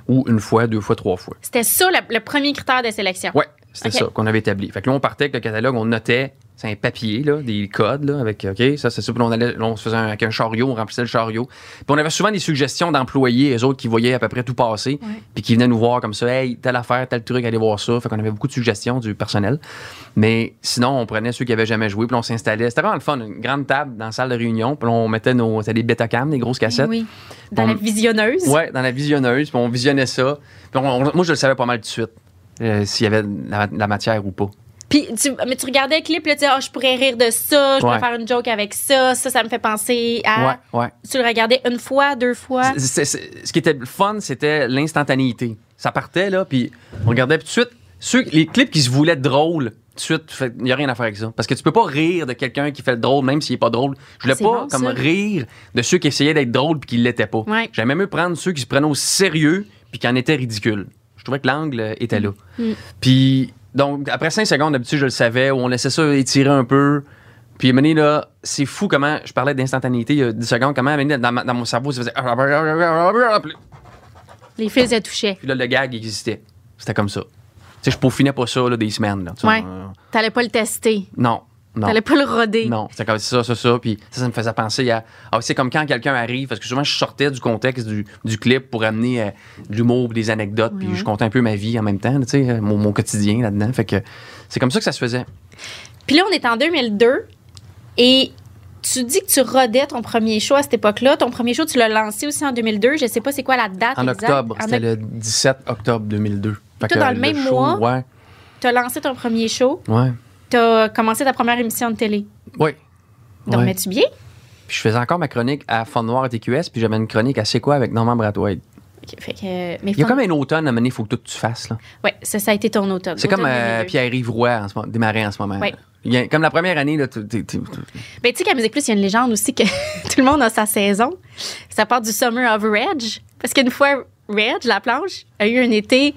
Speaker 2: Ou une fois, deux fois, trois fois.
Speaker 1: C'était ça le, le premier critère de sélection.
Speaker 2: Ouais, c'était ça qu'on avait établi. Fait que là, on partait avec le catalogue, on notait, c'est un papier, là, des codes, là, avec, OK, ça, c'est ça. Puis on, allait, on se faisait un, avec un chariot, on remplissait le chariot. Puis on avait souvent des suggestions d'employés, eux autres, qui voyaient à peu près tout passer,
Speaker 1: Ouais.
Speaker 2: puis qui venaient nous voir comme ça, hey, telle affaire, tel truc, allez voir ça. Fait qu'on avait beaucoup de suggestions du personnel. Mais sinon, on prenait ceux qui avaient jamais joué, puis on s'installait. C'était vraiment le fun, une grande table dans la salle de réunion, puis on mettait nos, c'était des Betacam, des grosses cassettes.
Speaker 1: Oui. Dans
Speaker 2: On-
Speaker 1: la visionneuse.
Speaker 2: Ouais, dans la visionneuse, puis on visionnait ça. Puis on- moi, je le savais pas mal tout de suite, euh, s'il y avait de la, la matière ou pas.
Speaker 1: Puis tu, mais tu regardais le clip, là, tu disais, Ah, je pourrais rire de ça, je
Speaker 2: Ouais.
Speaker 1: pourrais faire une joke avec ça, ça, ça me fait penser à.
Speaker 2: Ouais, ouais.
Speaker 1: Tu le regardais une fois, deux fois?
Speaker 2: Ce qui était fun, c'était l'instantanéité. Ça partait, là, puis on regardait, puis tout de suite, ceux, les clips qui se voulaient drôles, tout de suite, il n'y a rien à faire avec ça. Parce que tu peux pas rire de quelqu'un qui fait le drôle, même s'il est pas drôle. Je voulais pas
Speaker 1: bon,
Speaker 2: comme
Speaker 1: ça.
Speaker 2: rire de ceux qui essayaient d'être drôles puis qui l'étaient pas.
Speaker 1: Ouais.
Speaker 2: J'aimais mieux prendre ceux qui se prenaient au sérieux puis qui en étaient ridicules. Je trouvais que l'angle était là.
Speaker 1: Mm.
Speaker 2: Puis, donc, après cinq secondes, d'habitude, je le savais, où on laissait ça étirer un peu. Puis, à un moment donné, là, c'est fou comment, je parlais d'instantanéité il y a 10 secondes, comment, à un moment donné, dans, ma- dans mon cerveau, ça faisait. Puis
Speaker 1: Les fils se touchaient.
Speaker 2: là, le gag existait. C'était comme ça. Tu sais, je peaufinais pas ça, là, des semaines, là. tu
Speaker 1: Ouais.
Speaker 2: euh,
Speaker 1: T'allais pas le tester.
Speaker 2: non.
Speaker 1: T'allais pas le roder.
Speaker 2: Non, c'était comme ça, ça, ça. Puis ça, ça me faisait penser à. Ah, c'est comme quand quelqu'un arrive, parce que souvent, je sortais du contexte du, du clip pour amener euh, de l'humour, des anecdotes, puis je comptais un peu ma vie en même temps, tu sais, mon, mon quotidien là-dedans. Fait que c'est comme ça que ça se faisait.
Speaker 1: Puis là, on est en 2002 et tu dis que tu rodais ton premier show à cette époque-là. Ton premier show, tu l'as lancé aussi en 2002. Je sais pas c'est quoi la date
Speaker 2: En
Speaker 1: exacte.
Speaker 2: octobre, c'était le 17 octobre 2002. Fait que,
Speaker 1: dans le même
Speaker 2: show,
Speaker 1: mois?
Speaker 2: Ouais,
Speaker 1: T'as lancé ton premier show.
Speaker 2: ouais,
Speaker 1: T'as commencé ta première émission de télé.
Speaker 2: Ouais.
Speaker 1: mets-tu bien?
Speaker 2: Puis je faisais encore ma chronique à Fond Noir et TQS, puis j'avais une chronique à C'est quoi avec Norman Brathwaite.
Speaker 1: Ok, fait que, mais
Speaker 2: Il y a comme un automne à mener, il faut que tout tu fasses. Là.
Speaker 1: Ouais, ça, ça a été ton automne.
Speaker 2: C'est comme euh,
Speaker 1: 2002.
Speaker 2: Pierre-Yves Roy en ce moment, démarré en ce moment.
Speaker 1: Ouais.
Speaker 2: Il y a- comme la première année, là, tu- tu- tu- tu-
Speaker 1: Ben, tu sais qu'à Musique Plus, il y a une légende aussi que tout le monde a sa saison. Ça part du Summer of Reg. Parce qu'une fois, Reg, la planche, a eu un été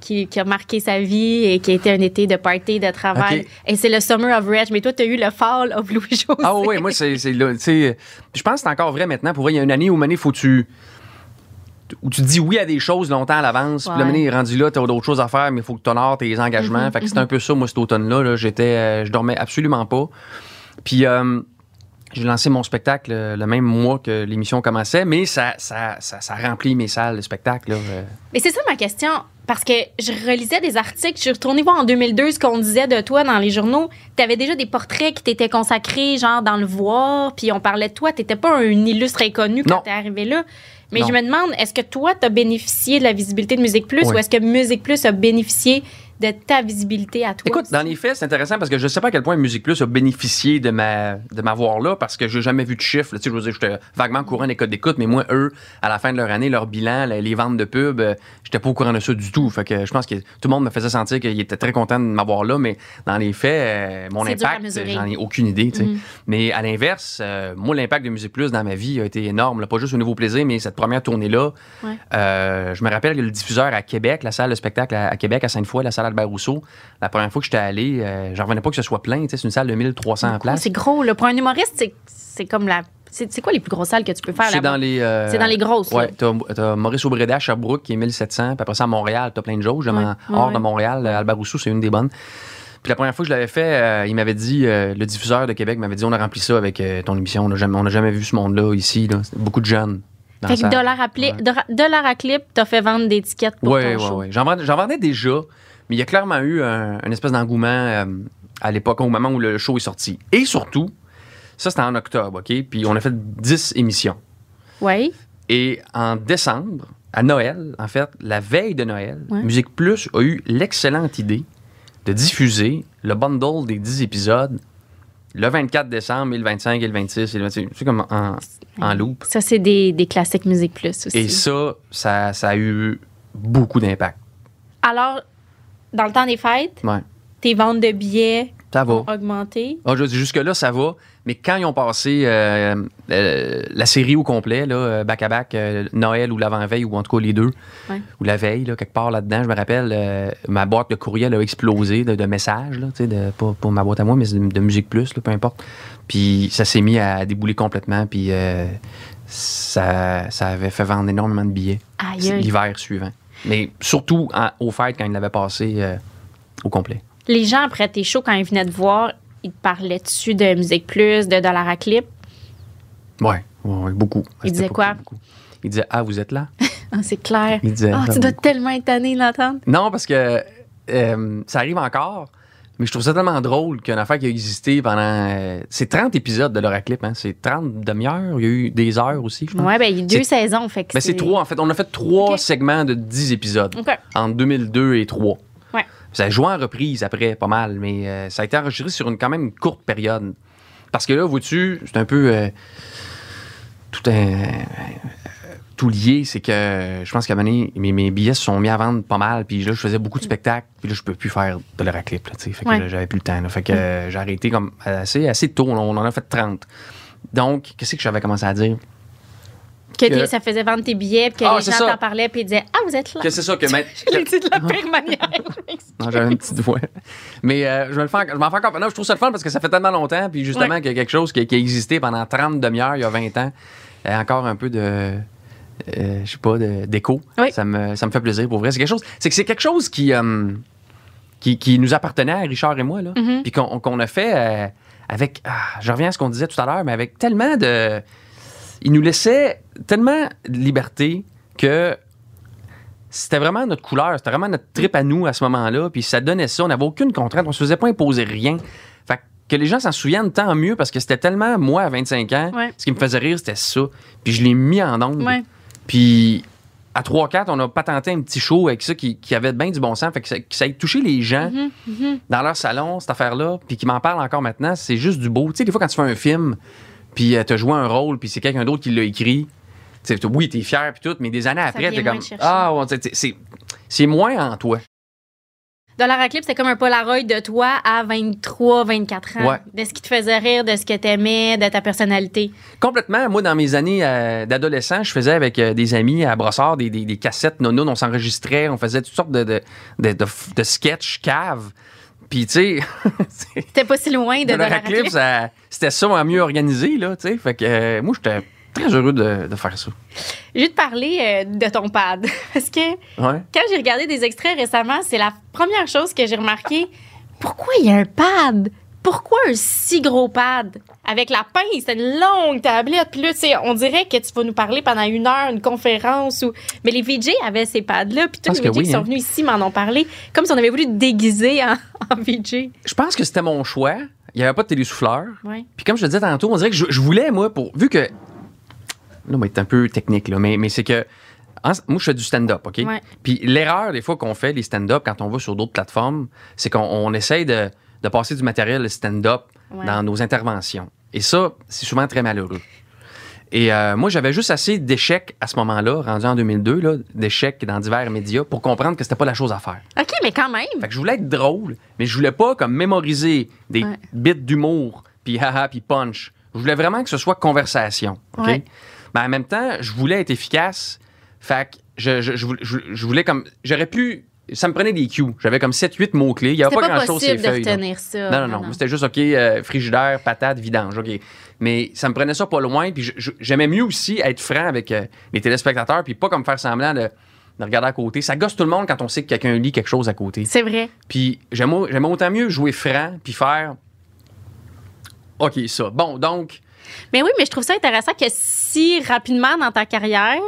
Speaker 1: qui, qui a marqué sa vie et qui a été un été de party, de travail. Et c'est le Summer of Reg. Mais toi, tu as eu le Fall of Louis José.
Speaker 2: Ah oui, moi, c'est je pense que c'est encore vrai maintenant. Pour vrai, il y a une année où, année, faut que tu où tu dis oui à des choses longtemps à l'avance, puis la année rendu là, tu as d'autres choses à faire, mais il faut que tu honores tes engagements.
Speaker 1: Mhm,
Speaker 2: fait que c'était un peu ça, moi, cet automne-là. là. J'étais, euh, je dormais absolument pas. Puis euh, j'ai lancé mon spectacle euh, le même mois que l'émission commençait, mais ça, ça, ça, ça remplit mes salles, le spectacle. Là.
Speaker 1: Mais c'est ça ma question. Parce que je relisais des articles, je suis retournée voir en 2002 ce qu'on disait de toi dans les journaux. Tu avais déjà des portraits qui t'étaient consacrés, genre dans le voir, puis on parlait de toi. Tu pas un illustre inconnu quand tu es arrivé là. Mais
Speaker 2: Non.
Speaker 1: je me demande, est-ce que toi, tu as bénéficié de la visibilité de Musique Plus
Speaker 2: Oui.
Speaker 1: ou est-ce que Musique Plus a bénéficié de ta visibilité à toi?
Speaker 2: Écoute, dans les faits, c'est intéressant parce que je sais pas à quel point Musique Plus a bénéficié de ma de m'avoir là parce que j'ai jamais vu de chiffres. Tu sais, je veux dire, j'étais vaguement courant des codes d'écoute, mais moi, eux, à la fin de leur année, leur bilan, les ventes de pub, euh, j'étais pas au courant de ça du tout. Fait que je pense que tout le monde me faisait sentir qu'il était très content de m'avoir là, mais dans les faits, euh, mon
Speaker 1: à
Speaker 2: impact, j'en ai aucune idée. tu sais.
Speaker 1: Mhm.
Speaker 2: Mais à l'inverse, euh, moi, l'impact de Musique Plus dans ma vie a été énorme. là. pas juste au niveau plaisir, mais cette première tournée-là,
Speaker 1: Ouais.
Speaker 2: euh, je me rappelle que le diffuseur à Québec, la salle de spectacle à, à Québec, à Sainte-Foy, la salle Albert Rousseau, la première fois que j'étais allé, euh, j'en revenais pas que ce soit plein. tu C'est une salle de 1300 places.
Speaker 1: C'est gros, là. Pour un humoriste, c'est- comme la. C'est quoi les plus grosses salles que tu peux faire
Speaker 2: C'est dans les. euh,
Speaker 1: C'est dans les grosses.
Speaker 2: Ouais, t'as, t'as Maurice Aubréda à Sherbrooke qui est 1700. Puis après ça, à Montréal, t'as plein de jauges.
Speaker 1: Ouais, ouais,
Speaker 2: hors
Speaker 1: ouais.
Speaker 2: de Montréal, euh, Albert Rousseau, c'est une des bonnes. Puis la première fois que je l'avais fait, euh, il m'avait dit, euh, le diffuseur de Québec m'avait dit, on a rempli ça avec ton émission. On n'a jamais, on a jamais vu ce monde-là ici. Là. Beaucoup de jeunes. dans
Speaker 1: Fait que dollar à,
Speaker 2: ouais.
Speaker 1: dollar à clip, t'as fait vendre des tickets pour
Speaker 2: Oui,
Speaker 1: ton
Speaker 2: oui,
Speaker 1: show.
Speaker 2: oui. J'en vendais, j'en vendais déjà, mais il y a clairement eu un, une espèce d'engouement euh, à l'époque, au moment où le show est sorti. Et surtout, ça, c'était en octobre, OK? Puis on a fait 10 émissions.
Speaker 1: Oui.
Speaker 2: Et en décembre, à Noël, en fait, la veille de Noël,
Speaker 1: Ouais.
Speaker 2: Musique Plus a eu l'excellente idée de diffuser le bundle des 10 épisodes le 24 décembre et le 25 et le 26 et le 26. C'est comme en, en loop.
Speaker 1: Ça, c'est des, des classiques Musique Plus aussi.
Speaker 2: Et ça, ça, ça a eu beaucoup d'impact.
Speaker 1: Alors, dans le temps des fêtes,
Speaker 2: Ouais.
Speaker 1: tes ventes de billets
Speaker 2: Ça va.
Speaker 1: ont augmenté.
Speaker 2: Ah, jusque-là, ça va. Mais quand ils ont passé euh, euh, la série au complet, euh, back-à-back, euh, Noël ou l'avant-veille, ou en tout cas les deux,
Speaker 1: Ouais.
Speaker 2: ou la veille, là, quelque part là-dedans, je me rappelle, ma boîte de courriel a explosé de, de messages, là, de, pas, pas ma boîte à moi, mais de, de Musique Plus, là, peu importe. Puis ça s'est mis à débouler complètement, puis euh, ça, ça avait fait vendre énormément de billets l'hiver suivant. Mais surtout en- au fêtes, quand ils l'avaient passé euh, au complet.
Speaker 1: Les gens, après tes shows, quand ils venaient te voir, ils te parlaient dessus de Musique Plus, de Dollar à clip?
Speaker 2: Ouais, beaucoup.
Speaker 1: Il disait
Speaker 2: beaucoup,
Speaker 1: quoi?
Speaker 2: beaucoup. Il disait Ah, vous êtes là
Speaker 1: Ah, c'est clair.
Speaker 2: Il disait
Speaker 1: Ah,
Speaker 2: ça
Speaker 1: tu dois tellement être tanné de l'entendre.
Speaker 2: Non, parce que euh, ça arrive encore, mais je trouve ça tellement drôle qu'une affaire qui a existé pendant. euh, c'est 30 épisodes de l'Oraclip, hein. C'est 30 demi-heures. Il y a eu des heures aussi, je pense.
Speaker 1: Ouais, ben, il y a deux saisons. Fait que
Speaker 2: Mais c'est trois, en fait. On a fait trois segments de 10 épisodes
Speaker 1: OK.
Speaker 2: entre 2002 et 3.
Speaker 1: Ouais.
Speaker 2: Ça a joué en reprise après, pas mal, mais euh, ça a été enregistré sur une quand même courte période. Parce que là, vois-tu, c'est un peu euh, tout un. Tout lié, c'est que je pense qu'à un moment donné, mes, mes billets se sont mis à vendre pas mal, puis là, je faisais beaucoup de spectacles, puis là, je peux plus faire de sais. Fait que
Speaker 1: Ouais.
Speaker 2: j'avais plus le temps, là. Fait que euh, j'ai arrêté comme assez, assez tôt, là. on en a fait 30. Donc, qu'est-ce que j'avais commencé à dire?
Speaker 1: Que, ça faisait vendre tes billets, puis que
Speaker 2: Ah,
Speaker 1: les gens t'en parlaient, puis ils disaient Ah, vous êtes là.
Speaker 2: Que c'est ça que maintenant.
Speaker 1: Je l'ai dit de la pire manière.
Speaker 2: Non, j'avais une petite voix. Mais euh, je me le fais, encore- je m'en fais encore. Non, je trouve ça le fun parce que ça fait tellement longtemps. Puis justement,
Speaker 1: Ouais.
Speaker 2: qu'il y a quelque chose qui, qui a existé pendant 30 demi-heures, il y a 20 ans. euh, encore un peu de. Euh, je sais pas, d'écho.
Speaker 1: Oui.
Speaker 2: Ça, me, ça me fait plaisir pour vrai. C'est quelque chose. C'est que c'est quelque chose qui, euh, qui, qui nous appartenait à Richard et moi, là.
Speaker 1: Mhm.
Speaker 2: Puis qu'on qu'on a fait euh, avec. ah, je reviens à ce qu'on disait tout à l'heure, mais avec tellement de. Il nous laissait tellement de liberté que c'était vraiment notre couleur, c'était vraiment notre trip à nous à ce moment-là, puis ça donnait ça, on n'avait aucune contrainte, on se faisait pas imposer rien. Fait que les gens s'en souviennent tant mieux parce que c'était tellement moi à 25 ans,
Speaker 1: Ouais.
Speaker 2: ce qui me faisait rire c'était ça. Puis je l'ai mis en.
Speaker 1: Ouais.
Speaker 2: Puis à 3-4, on a patenté un petit show avec ça qui, qui avait bien du bon sens, fait que ça, que ça ait touché les gens
Speaker 1: Mhm, mhm.
Speaker 2: dans leur salon, cette affaire-là, puis qui m'en parlent encore maintenant, c'est juste du beau. Tu sais, des fois, quand tu fais un film, puis tu as joué un rôle, puis c'est quelqu'un d'autre qui l'a écrit, tu sais, oui, t'es fier, puis tout, mais des années après, t'es comme. Ah, c'est moins en toi.
Speaker 1: Dollar clip, c'est comme un Polaroid de toi à 23, 24 ans.
Speaker 2: Ouais.
Speaker 1: De ce qui te faisait rire, de ce que t'aimais, de ta personnalité.
Speaker 2: Complètement. Moi, dans mes années euh, d'adolescent, je faisais avec euh, des amis à Brossard des, des, des cassettes non on s'enregistrait, on faisait toutes sortes de, de, de, de, de sketchs caves. Puis, tu sais,
Speaker 1: T'es pas si loin de Dollar
Speaker 2: Clip, c'était ça mieux organisé, là, tu sais. Fait que euh, moi, j'étais très heureux de, de faire ça.
Speaker 1: Je vais te parler euh, de ton pad. Parce que
Speaker 2: Ouais.
Speaker 1: quand j'ai regardé des extraits récemment, c'est la première chose que j'ai remarqué. Pourquoi il y a un pad? Pourquoi un si gros pad? Avec la pince, c'est une longue tablette. Puis là, tu sais, on dirait que tu vas nous parler pendant une heure, une conférence. Ou... Mais les VJ avaient ces pads-là. Puis tous les VJ
Speaker 2: oui,
Speaker 1: qui sont
Speaker 2: hein.
Speaker 1: venus ici m'en ont parlé. Comme si on avait voulu te déguiser en, en VJ.
Speaker 2: Je pense que c'était mon choix. Il n'y avait pas de télésouffleur.
Speaker 1: Ouais.
Speaker 2: Puis comme je te disais tantôt, on dirait que je, je voulais, moi, pour. Vu que. Là, on va être un peu technique, là, mais, mais c'est que. moi, je fais du stand-up, OK?
Speaker 1: Ouais.
Speaker 2: Puis l'erreur, des fois, qu'on fait, les stand-up, quand on va sur d'autres plateformes, c'est qu'on on essaye de, de passer du matériel stand-up
Speaker 1: Ouais.
Speaker 2: dans nos interventions. Et ça, c'est souvent très malheureux. Et euh, moi, j'avais juste assez d'échecs à ce moment-là, rendu en 2002, là, d'échecs dans divers médias, pour comprendre que c'était pas la chose à faire.
Speaker 1: OK, mais quand même.
Speaker 2: Fait que je voulais être drôle, mais je voulais pas comme mémoriser des
Speaker 1: Ouais.
Speaker 2: bits d'humour, puis haha, puis punch. Je voulais vraiment que ce soit conversation. OK? Mais en même temps, je voulais être efficace. Fait que je, je- je voulais- je- je voulais comme. J'aurais pu. Ça me prenait des cues. J'avais comme 7-8 mots-clés. Il n'y avait pas,
Speaker 1: pas
Speaker 2: grand-chose ces
Speaker 1: de
Speaker 2: feuilles. là.
Speaker 1: retenir ça.
Speaker 2: Non, non, non. C'était juste, OK, euh, frigidaire, patate, vidange. OK. Mais ça me prenait ça pas loin. Puis j'aimais mieux aussi être franc avec euh, les téléspectateurs, puis pas comme faire semblant de, de regarder à côté. Ça gosse tout le monde quand on sait que quelqu'un lit quelque chose à côté.
Speaker 1: C'est vrai.
Speaker 2: Puis j'aime autant mieux jouer franc, puis faire OK, ça. Bon, donc,
Speaker 1: Mais oui, mais je trouve ça intéressant que si rapidement dans ta carrière,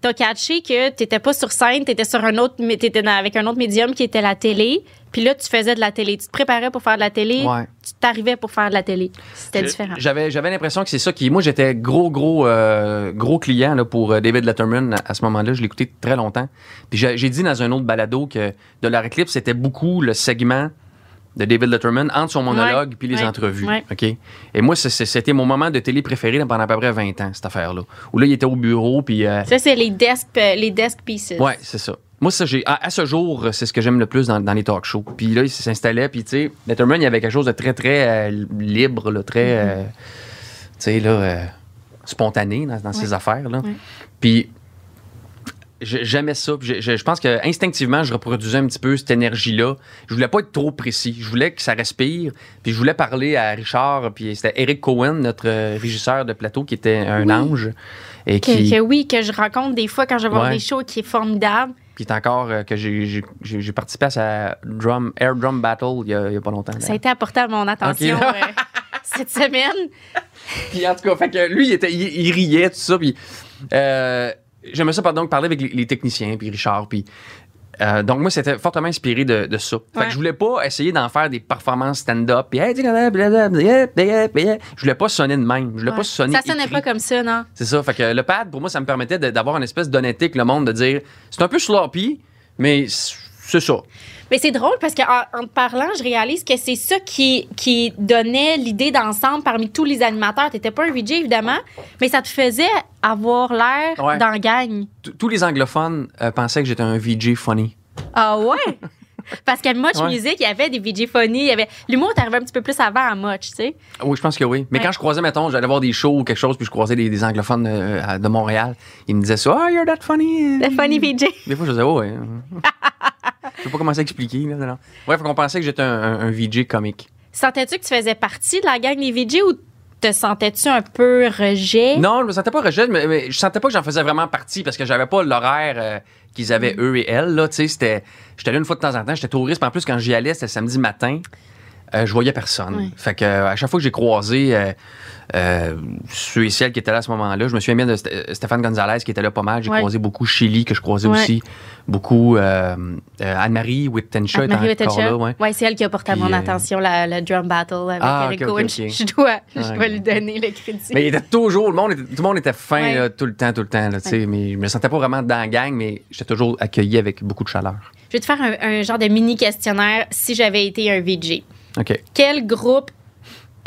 Speaker 1: t'as catché que t'étais pas sur scène, t'étais sur un autre, t'étais dans- avec un autre médium qui était la télé, puis là tu faisais de la télé, tu te préparais pour faire de la télé,
Speaker 2: Ouais.
Speaker 1: tu t'arrivais pour faire de la télé. C'était différent.
Speaker 2: J'avais, j'avais l'impression que c'est ça qui. Moi, j'étais gros, gros, euh, gros client là, pour euh, David Letterman à, à ce moment-là. Je l'écoutais très longtemps. Puis j'ai, dit dans un autre balado que de leur Eclipse, c'était beaucoup le segment de David Letterman entre son monologue puis les entrevues. OK? Et moi, c'était mon moment de télé préféré pendant à peu près 20 ans, cette affaire-là. Où là, il était au bureau, puis. euh,
Speaker 1: Ça, c'est les desk, euh, les desk pieces.
Speaker 2: Ouais, c'est ça. Moi, ça, j'ai, à, à ce jour, c'est ce que j'aime le plus dans, dans les talk shows. Puis là, il s'installait, puis tu sais, Letterman, il y avait quelque chose de très, très euh, libre, là, très,
Speaker 1: Mm-hmm.
Speaker 2: euh, tu sais, là, euh, spontané dans, dans ses affaires, là.
Speaker 1: Ouais.
Speaker 2: Puis j'aimais ça. J'ai- Je, je pense que instinctivement, je reproduisais un petit peu cette énergie-là. Je voulais pas être trop précis. Je voulais que ça respire. Puis je voulais parler à Richard. Puis c'était Eric Cohen, notre euh, régisseur de plateau, qui était un
Speaker 1: Oui.
Speaker 2: ange. Et
Speaker 1: Que,
Speaker 2: qui,
Speaker 1: que oui, que je rencontre des fois quand je vais voir
Speaker 2: Ouais.
Speaker 1: des shows qui est formidable.
Speaker 2: Puis encore euh, que j'ai- participé à sa drum, Air Drum Battle il y a, il y a pas longtemps.
Speaker 1: Ça a été apporté à mon attention euh, cette semaine.
Speaker 2: Puis en tout cas, fait que lui, il, était, il, il riait, tout ça. Puis j'aimais ça, pardon, parler avec les, les techniciens, puis Richard. Puis euh, donc moi, c'était fortement inspiré de, de ça. Fait
Speaker 1: Ouais.
Speaker 2: que je voulais pas essayer d'en faire des performances stand-up. Puis hey, je voulais pas sonner de même. Je voulais
Speaker 1: Ouais.
Speaker 2: pas sonner
Speaker 1: Ça sonnait
Speaker 2: écrit.
Speaker 1: pas comme ça, non?
Speaker 2: C'est ça. Fait que le pad, pour moi, ça me permettait d'avoir une espèce d'honnêteté avec le monde, de dire c'est un peu sloppy, mais c'est ça.
Speaker 1: Mais c'est drôle parce qu'en en te parlant, je réalise que c'est ça qui, qui donnait l'idée d'ensemble parmi tous les animateurs. T'étais pas un VJ, évidemment, mais ça te faisait avoir l'air
Speaker 2: Ouais.
Speaker 1: d'en gagne.
Speaker 2: Tous les anglophones euh, pensaient que j'étais un VJ funny.
Speaker 1: Ah ouais? Parce qu'à Much
Speaker 2: Ouais.
Speaker 1: Music, il y avait des VJ funny. il y avait... L'humour est arrivé un petit peu plus avant à Much, tu sais.
Speaker 2: Oui, je pense que oui. Mais
Speaker 1: Ouais.
Speaker 2: quand je croisais, mettons, j'allais voir des shows ou quelque chose, puis je croisais des, des anglophones euh, à- de Montréal, ils me disaient ça, ah, you're that funny.
Speaker 1: Le funny VJ.
Speaker 2: Des fois, je disais, oh, ouais. je sais pas comment ça expliquer. Là, non. Fait qu'on pensait que j'étais un, un- un VJ comique.
Speaker 1: Sentais-tu que tu faisais partie de la gang des VJ ou te sentais-tu un peu rejet?
Speaker 2: Non, je me sentais pas rejet, mais, mais je sentais pas que j'en faisais vraiment partie parce que j'avais pas l'horaire euh, qu'ils avaient
Speaker 1: Mm.
Speaker 2: eux et elles. Là, tu sais, c'était, j'étais là une fois de temps en temps, j'étais touriste, en plus, quand j'y allais, c'était samedi matin. Euh, je voyais personne. Fait que à chaque fois que j'ai croisé euh, euh, ceux et celles qui étaient là à ce moment-là, je me souviens bien de St- Stéphane Gonzalez qui était là pas mal. J'ai
Speaker 1: Ouais.
Speaker 2: croisé beaucoup Chili que je croisais
Speaker 1: Ouais.
Speaker 2: aussi. Beaucoup Anne-Marie Wittenshaw était
Speaker 1: Marie
Speaker 2: encore là. Ouais.
Speaker 1: ouais, c'est elle qui a porté à mon attention la, le drum battle avec
Speaker 2: Ah,
Speaker 1: Eric. Je, je dois, je dois lui donner le crédit.
Speaker 2: Mais il était toujours, le monde était, tout le monde était fin là, tout le temps, tout le temps. Là. Mais je me sentais pas vraiment dans la gang, mais j'étais toujours accueilli avec beaucoup de chaleur.
Speaker 1: Je vais te faire un, un genre de mini questionnaire si j'avais été un VJ.
Speaker 2: OK.
Speaker 1: Quel groupe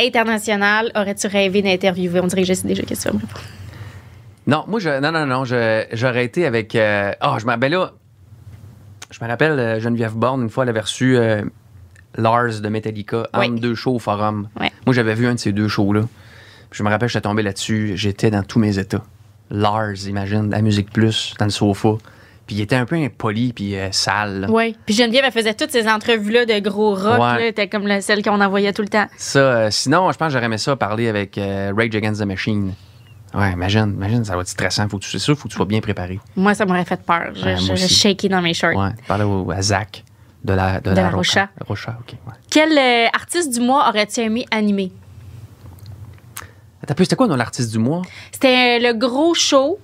Speaker 1: international aurais-tu rêvé d'interviewer? On dirait que je sais déjà qu'est-ce que tu vas me répondre.
Speaker 2: Non, moi, je, non, non, non, je- j'aurais été avec. euh, Ah, je me ben là, je me rappelle, euh, Geneviève Borne, une fois, elle avait reçu euh, Lars de Metallica
Speaker 1: Oui.
Speaker 2: entre deux shows au Forum. Moi, j'avais vu un de ces deux shows-là. Puis Je me rappelle, j'étais tombé là-dessus. J'étais dans tous mes états. Lars, imagine, la musique plus, dans le sofa. Puis il était un peu impoli, puis euh, sale. là.
Speaker 1: Oui. Puis Geneviève, elle faisait toutes ces entrevues-là de gros rock.
Speaker 2: Ouais.
Speaker 1: là. Comme la- celle qu'on envoyait tout le temps.
Speaker 2: Ça, euh, sinon, je pense que j'aurais aimé ça parler avec euh, Rage Against the Machine. Ouais, imagine, imagine, ça va être stressant. Faut que tu, c'est sûr, faut que tu sois bien préparé.
Speaker 1: Moi, ça m'aurait fait peur. Je,
Speaker 2: Ouais,
Speaker 1: je- je dans mes shorts.
Speaker 2: Ouais, parler au- à Zach de la, de
Speaker 1: De
Speaker 2: la,
Speaker 1: la
Speaker 2: Rocha.
Speaker 1: Rocha.
Speaker 2: Rocha, ok. Ouais.
Speaker 1: Quel artiste du mois aurais-tu aimé animer?
Speaker 2: Attends c'était quoi, non, l'artiste du mois?
Speaker 1: C'était le gros show.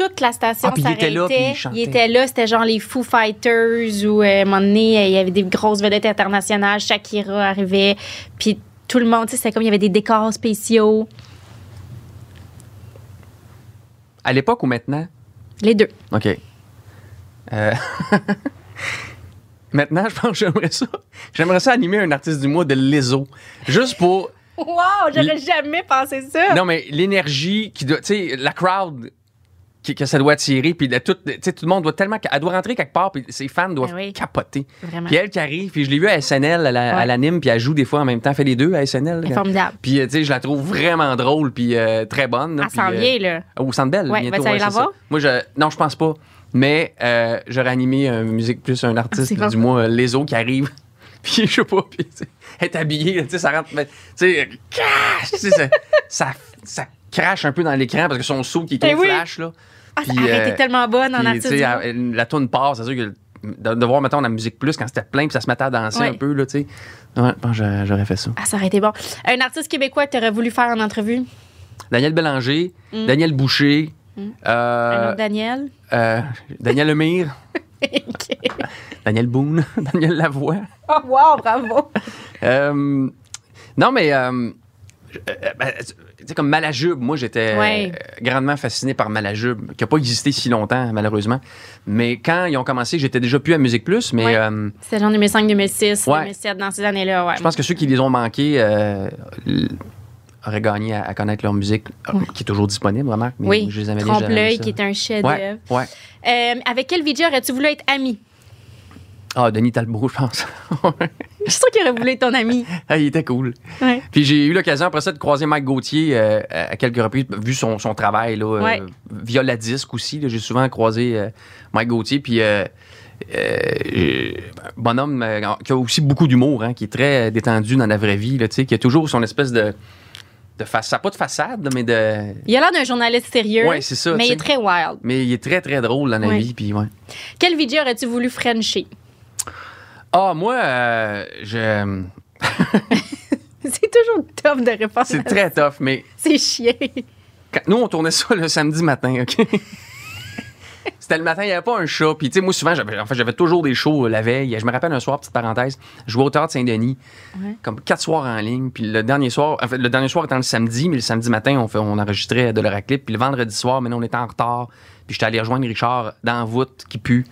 Speaker 1: Toute la station
Speaker 2: Ah, puis il était là, puis il
Speaker 1: s'arrêtait.
Speaker 2: chantait.
Speaker 1: était là. C'était genre les Foo Fighters ou euh, à un moment donné, euh, il y avait des grosses vedettes internationales. Shakira arrivait. Puis tout le monde, tu sais, c'était comme il y avait des décors spéciaux.
Speaker 2: À l'époque ou maintenant?
Speaker 1: Les deux.
Speaker 2: OK. Euh, maintenant, je pense que j'aimerais ça. J'aimerais ça animer un artiste du mois de l'ESO. Juste pour.
Speaker 1: Wow, j'aurais jamais pensé ça.
Speaker 2: Non, mais l'énergie qui doit. Tu sais, la crowd que ça doit attirer, puis tout, tout le monde doit tellement. Elle doit rentrer quelque part, puis ses fans doivent
Speaker 1: Ben oui.
Speaker 2: capoter.
Speaker 1: Vraiment.
Speaker 2: Puis elle qui arrive, puis je l'ai vu à SNL, à la- à puis elle joue des fois en même temps, elle fait les deux à SNL.
Speaker 1: Formidable.
Speaker 2: Puis, euh, tu sais, je la trouve vraiment drôle, puis euh, très bonne. là,
Speaker 1: Elle s'en
Speaker 2: euh,
Speaker 1: vient, là.
Speaker 2: Au Centre Bell,
Speaker 1: Ouais,
Speaker 2: bientôt.
Speaker 1: vas-tu la voir?
Speaker 2: Moi, je, non, je pense pas. Mais euh, j'aurais animé un musique plus un artiste
Speaker 1: Ah, c'est
Speaker 2: du mois, euh, Leso, qui arrive. Puis, je sais pas, puis, est habillée, tu sais, ça rentre. mais, Tu sais, ça, ça, ça crache un peu dans l'écran parce que son saut qui est trop
Speaker 1: oui.
Speaker 2: flash, là.
Speaker 1: Ah,
Speaker 2: Puis,
Speaker 1: elle aurait été
Speaker 2: euh,
Speaker 1: tellement bonne en artiste.
Speaker 2: la tourne passe, c'est sûr que de, de voir, mettons, la musique plus quand c'était plein, puis ça se mettait à danser
Speaker 1: Ouais.
Speaker 2: un peu, là, tu sais. Ouais, j'aurais fait ça.
Speaker 1: Ah, ça aurait été bon. Un artiste québécois que tu aurais voulu faire en entrevue?
Speaker 2: Daniel Bélanger,
Speaker 1: Mm.
Speaker 2: Daniel Boucher,
Speaker 1: Mm.
Speaker 2: euh,
Speaker 1: Un autre Daniel?
Speaker 2: euh, Daniel Lemire. Daniel Boone, Daniel Lavoie.
Speaker 1: Oh, wow, bravo.
Speaker 2: Euh, non, mais. ben, sais, comme Malajube, moi, j'étais
Speaker 1: Ouais.
Speaker 2: euh, grandement fasciné par Malajube, qui n'a pas existé si longtemps, malheureusement. Mais quand ils ont commencé, j'étais déjà plus à Musique Plus, mais
Speaker 1: Ouais.
Speaker 2: euh,
Speaker 1: C'était genre 2005, 2006,
Speaker 2: Ouais.
Speaker 1: 2007, dans ces années-là, ouais.
Speaker 2: je pense que ceux qui les ont manqués euh, auraient gagné à, à connaître leur musique, qui est toujours disponible, remarque. Mais
Speaker 1: Oui,
Speaker 2: je les aimais déjà, j'aimais
Speaker 1: Trompe-l'œil,
Speaker 2: ça.
Speaker 1: qui est un chef-d'œuvre.
Speaker 2: Ouais, ouais.
Speaker 1: Euh, avec quel VJ aurais-tu voulu être ami?
Speaker 2: Ah, Denis Talbot, je pense.
Speaker 1: Je suis sûre qu'il aurait voulu être ton ami.
Speaker 2: Ah, il était cool.
Speaker 1: Ouais.
Speaker 2: Puis j'ai eu l'occasion après ça de croiser Mike Gauthier euh, à quelques reprises, vu son, son travail là, euh,
Speaker 1: Ouais.
Speaker 2: via la disque aussi. là. J'ai souvent croisé euh, Mike Gauthier. Puis j'ai- bonhomme qui a aussi beaucoup d'humour, hein, qui est très détendu dans la vraie vie, là, tu sais, qui a toujours son espèce de, de façade, pas de façade, mais de.
Speaker 1: Il a l'air d'un journaliste sérieux,
Speaker 2: Ouais, c'est ça.
Speaker 1: mais il est très wild.
Speaker 2: Mais il est très très drôle dans la vie. Puis ouais.
Speaker 1: Quel VJ aurais-tu voulu frencher?
Speaker 2: Ah moi, euh, je,
Speaker 1: C'est toujours tough de répondre.
Speaker 2: c'est très tough, mais
Speaker 1: C'est chiant.
Speaker 2: Quand- nous, on tournait ça le samedi matin, OK? C'était le matin, il n'y avait pas un chat. Puis, tu sais, moi, souvent, j'avais, en fait, j'avais toujours des shows euh, la veille. Je me rappelle un soir, petite parenthèse, je jouais au Théâtre Saint-Denis,
Speaker 1: Ouais.
Speaker 2: comme quatre soirs en ligne. Puis le dernier soir, en fait, le dernier soir étant le samedi, mais le samedi matin, on, fait, on enregistrait de l'Euraclip. Puis le vendredi soir, maintenant, on était en retard. Puis j'étais allé rejoindre Richard dans la voûte qui pue.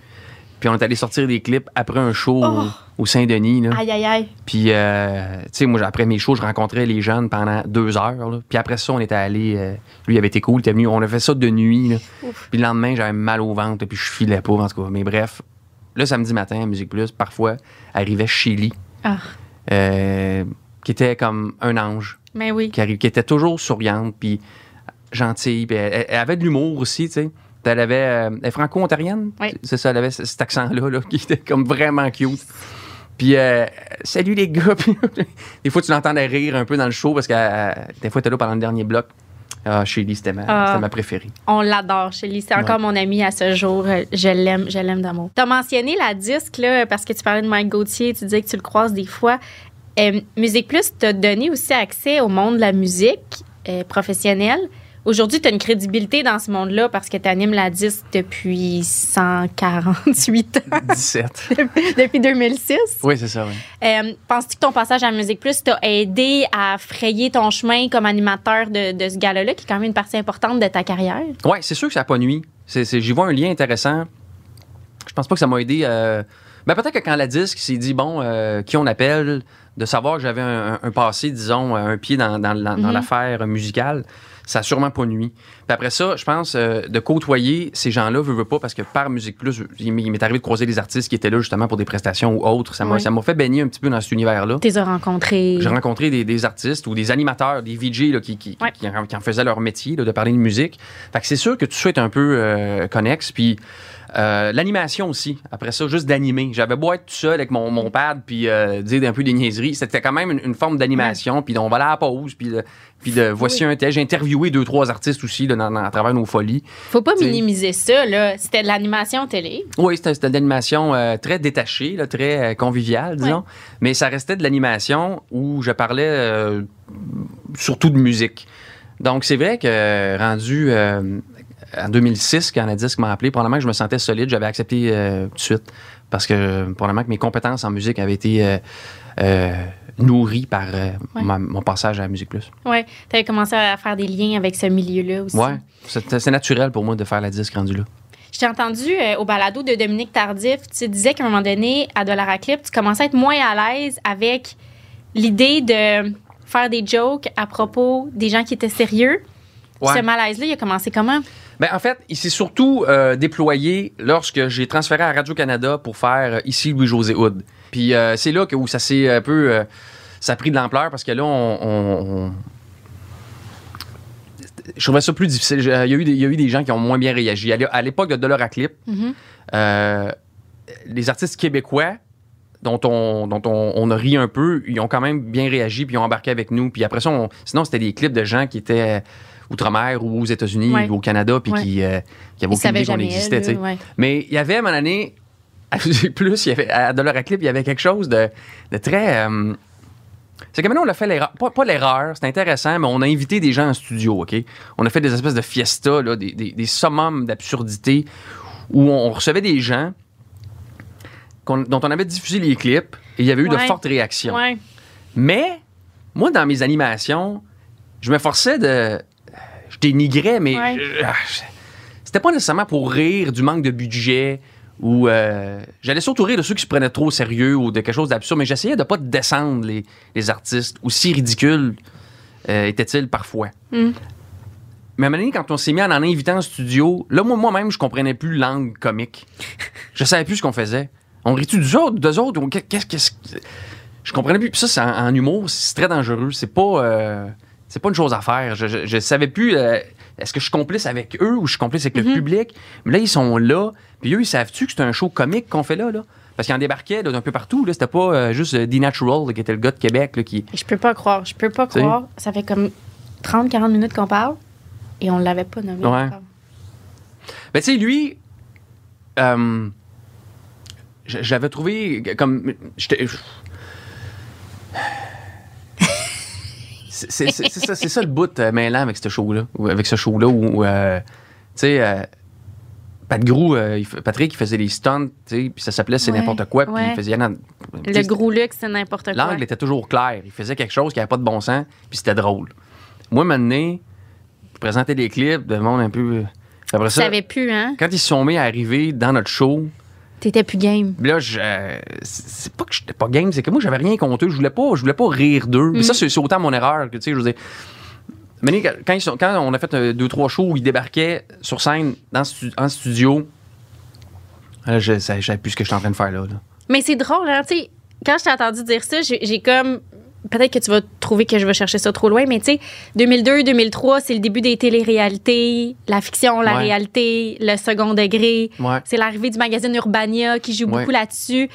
Speaker 2: Puis on est allé sortir des clips après un show
Speaker 1: Oh!
Speaker 2: au, au Saint-Denis. Là.
Speaker 1: Aïe, aïe, aïe.
Speaker 2: Puis, euh, tu sais, moi, après mes shows, je rencontrais les jeunes pendant deux heures. là. Puis après ça, on était allé. euh, lui, il avait été cool, il était venu. On a fait ça de nuit. là. Puis le lendemain, j'avais mal au ventre, puis je filais pas, en tout cas. Mais bref, le samedi matin, à Musique Plus, parfois, arrivait Shelly,
Speaker 1: Ah,
Speaker 2: euh, qui était comme un ange,
Speaker 1: mais oui.
Speaker 2: qui, arrive, qui était toujours souriante, puis gentille. Puis elle, elle avait de l'humour aussi, tu sais. Puis Elle avait. euh, elle est franco-ontarienne?
Speaker 1: Oui.
Speaker 2: C'est ça, elle avait cet accent-là, là, qui était comme vraiment cute. Puis, euh, salut les gars. Puis, des fois, tu l'entendais rire un peu dans le show parce que euh, des fois, tu là pendant le dernier bloc. Ah, Shelly, c'était ma,
Speaker 1: Ah.
Speaker 2: ma préférée.
Speaker 1: On l'adore, Shelly. C'est encore mon ami à ce jour. Euh, Je l'aime, je l'aime d'amour. Tu as mentionné la disque, là, parce que tu parlais de Mike Gauthier, tu disais que tu le croises des fois. Euh, musique Plus t'a donné aussi accès au monde de la musique euh, professionnelle. Aujourd'hui, tu as une crédibilité dans ce monde-là parce que tu animes la disque depuis 148 ans,
Speaker 2: 17.
Speaker 1: depuis 2006.
Speaker 2: oui, c'est ça, oui.
Speaker 1: Euh, Penses-tu que ton passage à Musique Plus t'a aidé à frayer ton chemin comme animateur de, de ce gala-là, qui est quand même une partie importante de ta carrière?
Speaker 2: Oui, c'est sûr que ça n'a pas nuit. J'y vois un lien intéressant. Je pense pas que ça m'a aidé. euh, Ben, peut-être que quand la disque s'est dit, bon, euh, qui on appelle, de savoir que j'avais un, un- un passé, disons, un pied dans, dans- dans- dans
Speaker 1: Mhm.
Speaker 2: l'affaire musicale, ça a sûrement pas nuit. Puis après ça, je pense, euh, de côtoyer ces gens-là, veux, veux pas, parce que par Musique Plus, il m'est arrivé de croiser des artistes qui étaient là justement pour des prestations ou autres. Ça m'a, fait baigner un petit peu dans cet univers-là.
Speaker 1: Tu les as rencontrés.
Speaker 2: J'ai rencontré des, des artistes ou des animateurs, des VJ là, qui, qui,
Speaker 1: Ouais.
Speaker 2: qui en, qui en faisaient leur métier là, de parler de musique. Fait que c'est sûr que tout ça est un peu euh, connexe. Puis euh, l'animation aussi. Après ça, juste d'animer. J'avais beau être tout seul avec mon, mon pad puis euh, dire un peu des niaiseries. C'était quand même une, une forme d'animation. Puis on va à la pause. Puis de, puis de voici un tel. J'ai interviewé deux, trois artistes aussi dans- dans- à travers nos folies.
Speaker 1: Faut pas
Speaker 2: T'sais.
Speaker 1: minimiser ça, là. C'était de l'animation télé.
Speaker 2: Oui, c'était de l'animation euh, très détachée, là, très conviviale, disons. Mais ça restait de l'animation où je parlais surtout de musique. Donc, c'est vrai que rendu euh, en 2006, quand la disque m'a appelé, probablement que je me sentais solide. J'avais accepté euh, tout de suite parce que probablement que mes compétences en musique avaient été euh, euh, nourries par
Speaker 1: Ouais.
Speaker 2: ma- mon passage à la Musique Plus.
Speaker 1: Ouais. Tu avais commencé à faire des liens avec ce milieu-là aussi.
Speaker 2: Ouais, c'est naturel pour moi de faire la disque rendu là.
Speaker 1: Je t'ai entendu euh, au balado de Dominique Tardif. Tu disais qu'à un moment donné, à Dollar Clip, tu commençais à être moins à l'aise avec l'idée de faire des jokes à propos des gens qui étaient sérieux.
Speaker 2: Ouais.
Speaker 1: Ce malaise-là, il a commencé comment?
Speaker 2: Ben, en fait, il s'est surtout euh, déployé lorsque j'ai transféré à Radio-Canada pour faire euh, ici Louis-José Hood. Puis euh, c'est là que, où ça s'est un peu. ça a pris de l'ampleur parce que là, on. on- on- Je trouvais ça plus difficile. Il y, a eu des, il y a eu des gens qui ont moins bien réagi. À l'é- À l'époque de Dollar à Clip,
Speaker 1: Mhm.
Speaker 2: euh, les artistes québécois dont on, dont on, on a ri un peu, ils ont quand même bien réagi puis ils ont embarqué avec nous. Puis après ça, on- sinon, c'était des clips de gens qui étaient outre-mer ou aux États-Unis
Speaker 1: Ouais.
Speaker 2: ou au Canada puis
Speaker 1: Ouais.
Speaker 2: qui, euh, qui avaient
Speaker 1: Ils
Speaker 2: aucune idée qu'on existait.
Speaker 1: elle, ouais.
Speaker 2: Mais il y avait à à Musique Plus, il y avait, à Dollar Clip, il y avait quelque chose de, de très. euh, c'est que maintenant, on a fait l'erreur. Pas, pas l'erreur, c'est intéressant, mais on a invité des gens en studio, OK? On a fait des espèces de fiestas, là, des, des, des summums d'absurdité où on recevait des gens dont on avait diffusé les clips et il y avait eu de fortes réactions.
Speaker 1: Ouais.
Speaker 2: Mais, moi, dans mes animations, je m'efforçais de. Je dénigrais, mais.
Speaker 1: Ouais.
Speaker 2: je- ah, C'était pas nécessairement pour rire du manque de budget ou. euh, J'allais surtout rire de ceux qui se prenaient trop au sérieux ou de quelque chose d'absurde, mais j'essayais de pas descendre les, les artistes, aussi ridicules euh, étaient-ils parfois.
Speaker 1: Mm.
Speaker 2: Mais à un moment donné, quand on s'est mis en en invitant en studio, là, moi- moi-même, je comprenais plus l'angle comique. je savais plus ce qu'on faisait. On rit-tu du autres, d'eux autres? Qu'est-ce qu'est-ce que. Je comprenais plus. Puis ça, c'est en, en humour, c'est très dangereux. C'est pas. euh, c'est pas une chose à faire. Je, je, je savais plus. euh, est-ce que je suis complice avec eux ou je suis complice avec le public? Mais là, ils sont là. Puis eux, ils savent-tu que c'est un show comique qu'on fait là? là? Parce qu'ils en débarquaient d'un peu partout. là. C'était pas euh, juste euh, The Natural, là, qui était le gars de Québec, là, qui.
Speaker 1: Je peux pas croire. Je peux pas croire. Ça fait comme 30-40 minutes qu'on parle et on l'avait pas nommé.
Speaker 2: Ouais. Ben, tu sais, lui, euh, l'avais trouvé comme. C'est ça, c'est ça le bout euh, mêlant avec ce show-là. ou Avec ce show-là où, euh, tu sais, euh, Pat Grou, euh, Patrick, il faisait des stunts, tu sais, puis ça s'appelait C'est
Speaker 1: Ouais,
Speaker 2: n'importe quoi, puis
Speaker 1: ouais.
Speaker 2: il faisait.
Speaker 1: Le gros luxe, c'est n'importe quoi.
Speaker 2: L'angle était toujours clair. Il faisait quelque chose qui n'avait pas de bon sens, puis c'était drôle. Moi, maintenant, je présentais des clips de monde un peu. Après ça,
Speaker 1: savais plus, hein?
Speaker 2: quand ils se sont mis à arriver dans notre show,
Speaker 1: T'étais plus game.
Speaker 2: là, je, euh, c'est pas que j'étais pas game, c'est que moi, j'avais rien contre eux. Je voulais pas, je voulais pas rire d'eux. Mais ça, c'est c'est autant mon erreur que, tu sais, je veux dire. Mais quand, ils sont- quand on a fait euh, deux, trois shows où ils débarquaient sur scène dans en studio, là, je savais je savais plus ce que j'étais en train de faire là. là.
Speaker 1: Mais c'est drôle, hein? Tu sais, quand je t'ai entendu dire ça, j'ai j'ai comme. Peut-être que tu vas trouver que je vais chercher ça trop loin, mais tu sais, 2002-2003, c'est le début des téléréalités, la fiction, la
Speaker 2: Ouais.
Speaker 1: réalité, le second degré.
Speaker 2: Ouais.
Speaker 1: C'est l'arrivée du magazine Urbania qui joue
Speaker 2: Ouais.
Speaker 1: beaucoup là-dessus.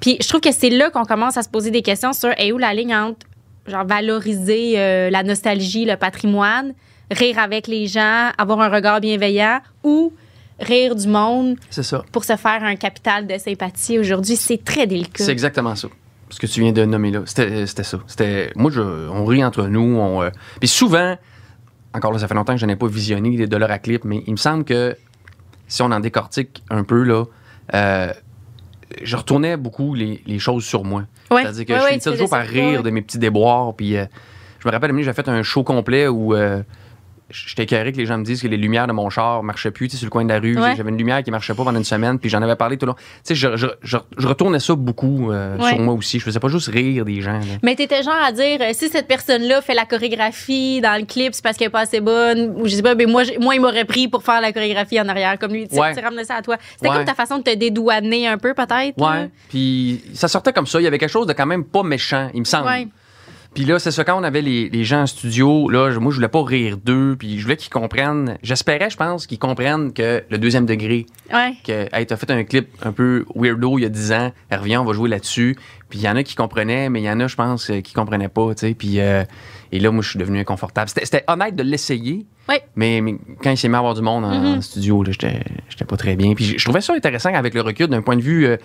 Speaker 1: Puis je trouve que c'est là qu'on commence à se poser des questions sur est où la ligne entre genre valoriser euh, la nostalgie, le patrimoine, rire avec les gens, avoir un regard bienveillant ou rire du monde
Speaker 2: ça.
Speaker 1: pour se faire un capital de sympathie aujourd'hui, c'est très délicat.
Speaker 2: C'est exactement ça. Ce que tu viens de nommer là. C'était c'était ça. C'était, moi, je, on rit entre nous. On, euh, puis souvent, encore là, ça fait longtemps que je n'ai pas visionné les dollars à clip, mais il me semble que si on en décortique un peu, là, euh, je retournais beaucoup les, les choses sur moi.
Speaker 1: Ouais.
Speaker 2: C'est-à-dire que
Speaker 1: Ouais,
Speaker 2: je finissais toujours par rire de mes petits déboires. Puis euh, je me rappelle, j'ai fait un show complet où euh, j'étais écœuré que les gens me disent que les lumières de mon char marchaient plus, tu sais, sur le coin de la rue.
Speaker 1: Ouais.
Speaker 2: J'avais une lumière qui marchait pas pendant une semaine, puis j'en avais parlé tout le long. Tu sais, je, je, je, je retournais ça beaucoup euh,
Speaker 1: Ouais.
Speaker 2: sur moi aussi. Je faisais pas juste rire des gens. là.
Speaker 1: Mais t'étais genre à dire, euh, si cette personne-là fait la chorégraphie dans le clip, c'est parce qu'elle est pas assez bonne, ou je sais pas, mais moi, j'ai- moi il m'aurait pris pour faire la chorégraphie en arrière, comme lui. Tu
Speaker 2: Ouais.
Speaker 1: tu ramenais ça à toi. C'était comme ta façon de te dédouaner un peu, peut-être.
Speaker 2: Ouais. Puis ça sortait comme ça. Il y avait quelque chose de quand même pas méchant, il me semble. Puis là, c'est ça, quand on avait les, les gens en studio, là, moi, je voulais pas rire d'eux, puis je voulais qu'ils comprennent. J'espérais, je pense, qu'ils comprennent que le deuxième degré,
Speaker 1: Ouais.
Speaker 2: que, hey, t'as fait un clip un peu weirdo il y a 10 ans, reviens, on va jouer là-dessus. Puis il y en a qui comprenaient, mais il y en a, je pense, euh, qui comprenaient pas, tu sais. Puis euh, et là, moi, je suis devenu inconfortable. C'était honnête de l'essayer,
Speaker 1: Ouais.
Speaker 2: mais, mais quand il s'est mis à avoir du monde en,
Speaker 1: Mhm.
Speaker 2: en studio, là, j'étais pas très bien. Puis je, trouvais ça intéressant avec le recul d'un point de vue, euh,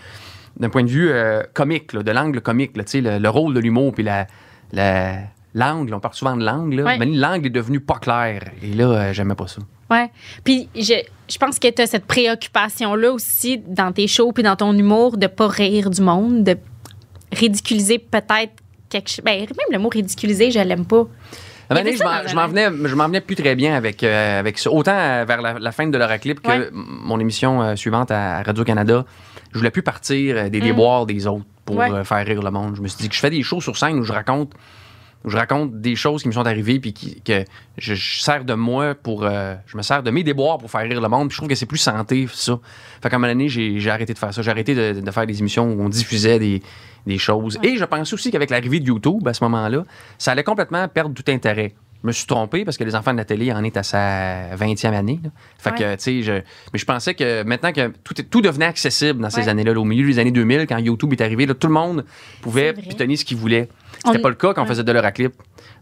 Speaker 2: d'un point de vue euh, comique, là, de l'angle comique, là, tu sais, le, le rôle de l'humour, puis la- l'angle, on parle souvent de l'angle.
Speaker 1: Ouais.
Speaker 2: mais l'angle est devenu pas clair. Et là, euh, j'aimais pas ça.
Speaker 1: Ouais. Puis je, je pense que tu as cette préoccupation-là aussi dans tes shows puis dans ton humour de pas rire du monde, de ridiculiser peut-être quelque chose. Ben, même le mot ridiculiser, je l'aime pas.
Speaker 2: À un donné, je m'en- venais, je m'en venais plus très bien avec, euh, avec ça. Autant vers la, la fin de l'Euroclip que
Speaker 1: Ouais.
Speaker 2: mon émission euh, suivante à Radio-Canada, je voulais plus partir euh, des déboires des autres pour
Speaker 1: Mm. Ouais.
Speaker 2: euh, faire rire le monde. Je me suis dit que je fais des shows sur scène où je raconte où je raconte des choses qui me sont arrivées puis qui, que je, je sers de moi pour euh, je me sers de mes déboires pour faire rire le monde puis je trouve que c'est plus santé ça fait qu'à un moment donné j'ai arrêté de faire ça j'ai arrêté de, de faire des émissions où on diffusait des, des choses et je pensais aussi qu'avec l'arrivée de YouTube à ce moment-là ça allait complètement perdre tout intérêt me suis trompé parce que les enfants de la télé en est à sa 20e année. là. Fait que, tu sais, je, mais je pensais que maintenant que tout, tout devenait accessible dans ces
Speaker 1: Ouais.
Speaker 2: années-là, là, au milieu des années 2000, quand YouTube est arrivé, là, tout le monde pouvait pitonner ce qu'il voulait. C'était
Speaker 1: On-
Speaker 2: pas le cas quand on faisait de l'Euraclip.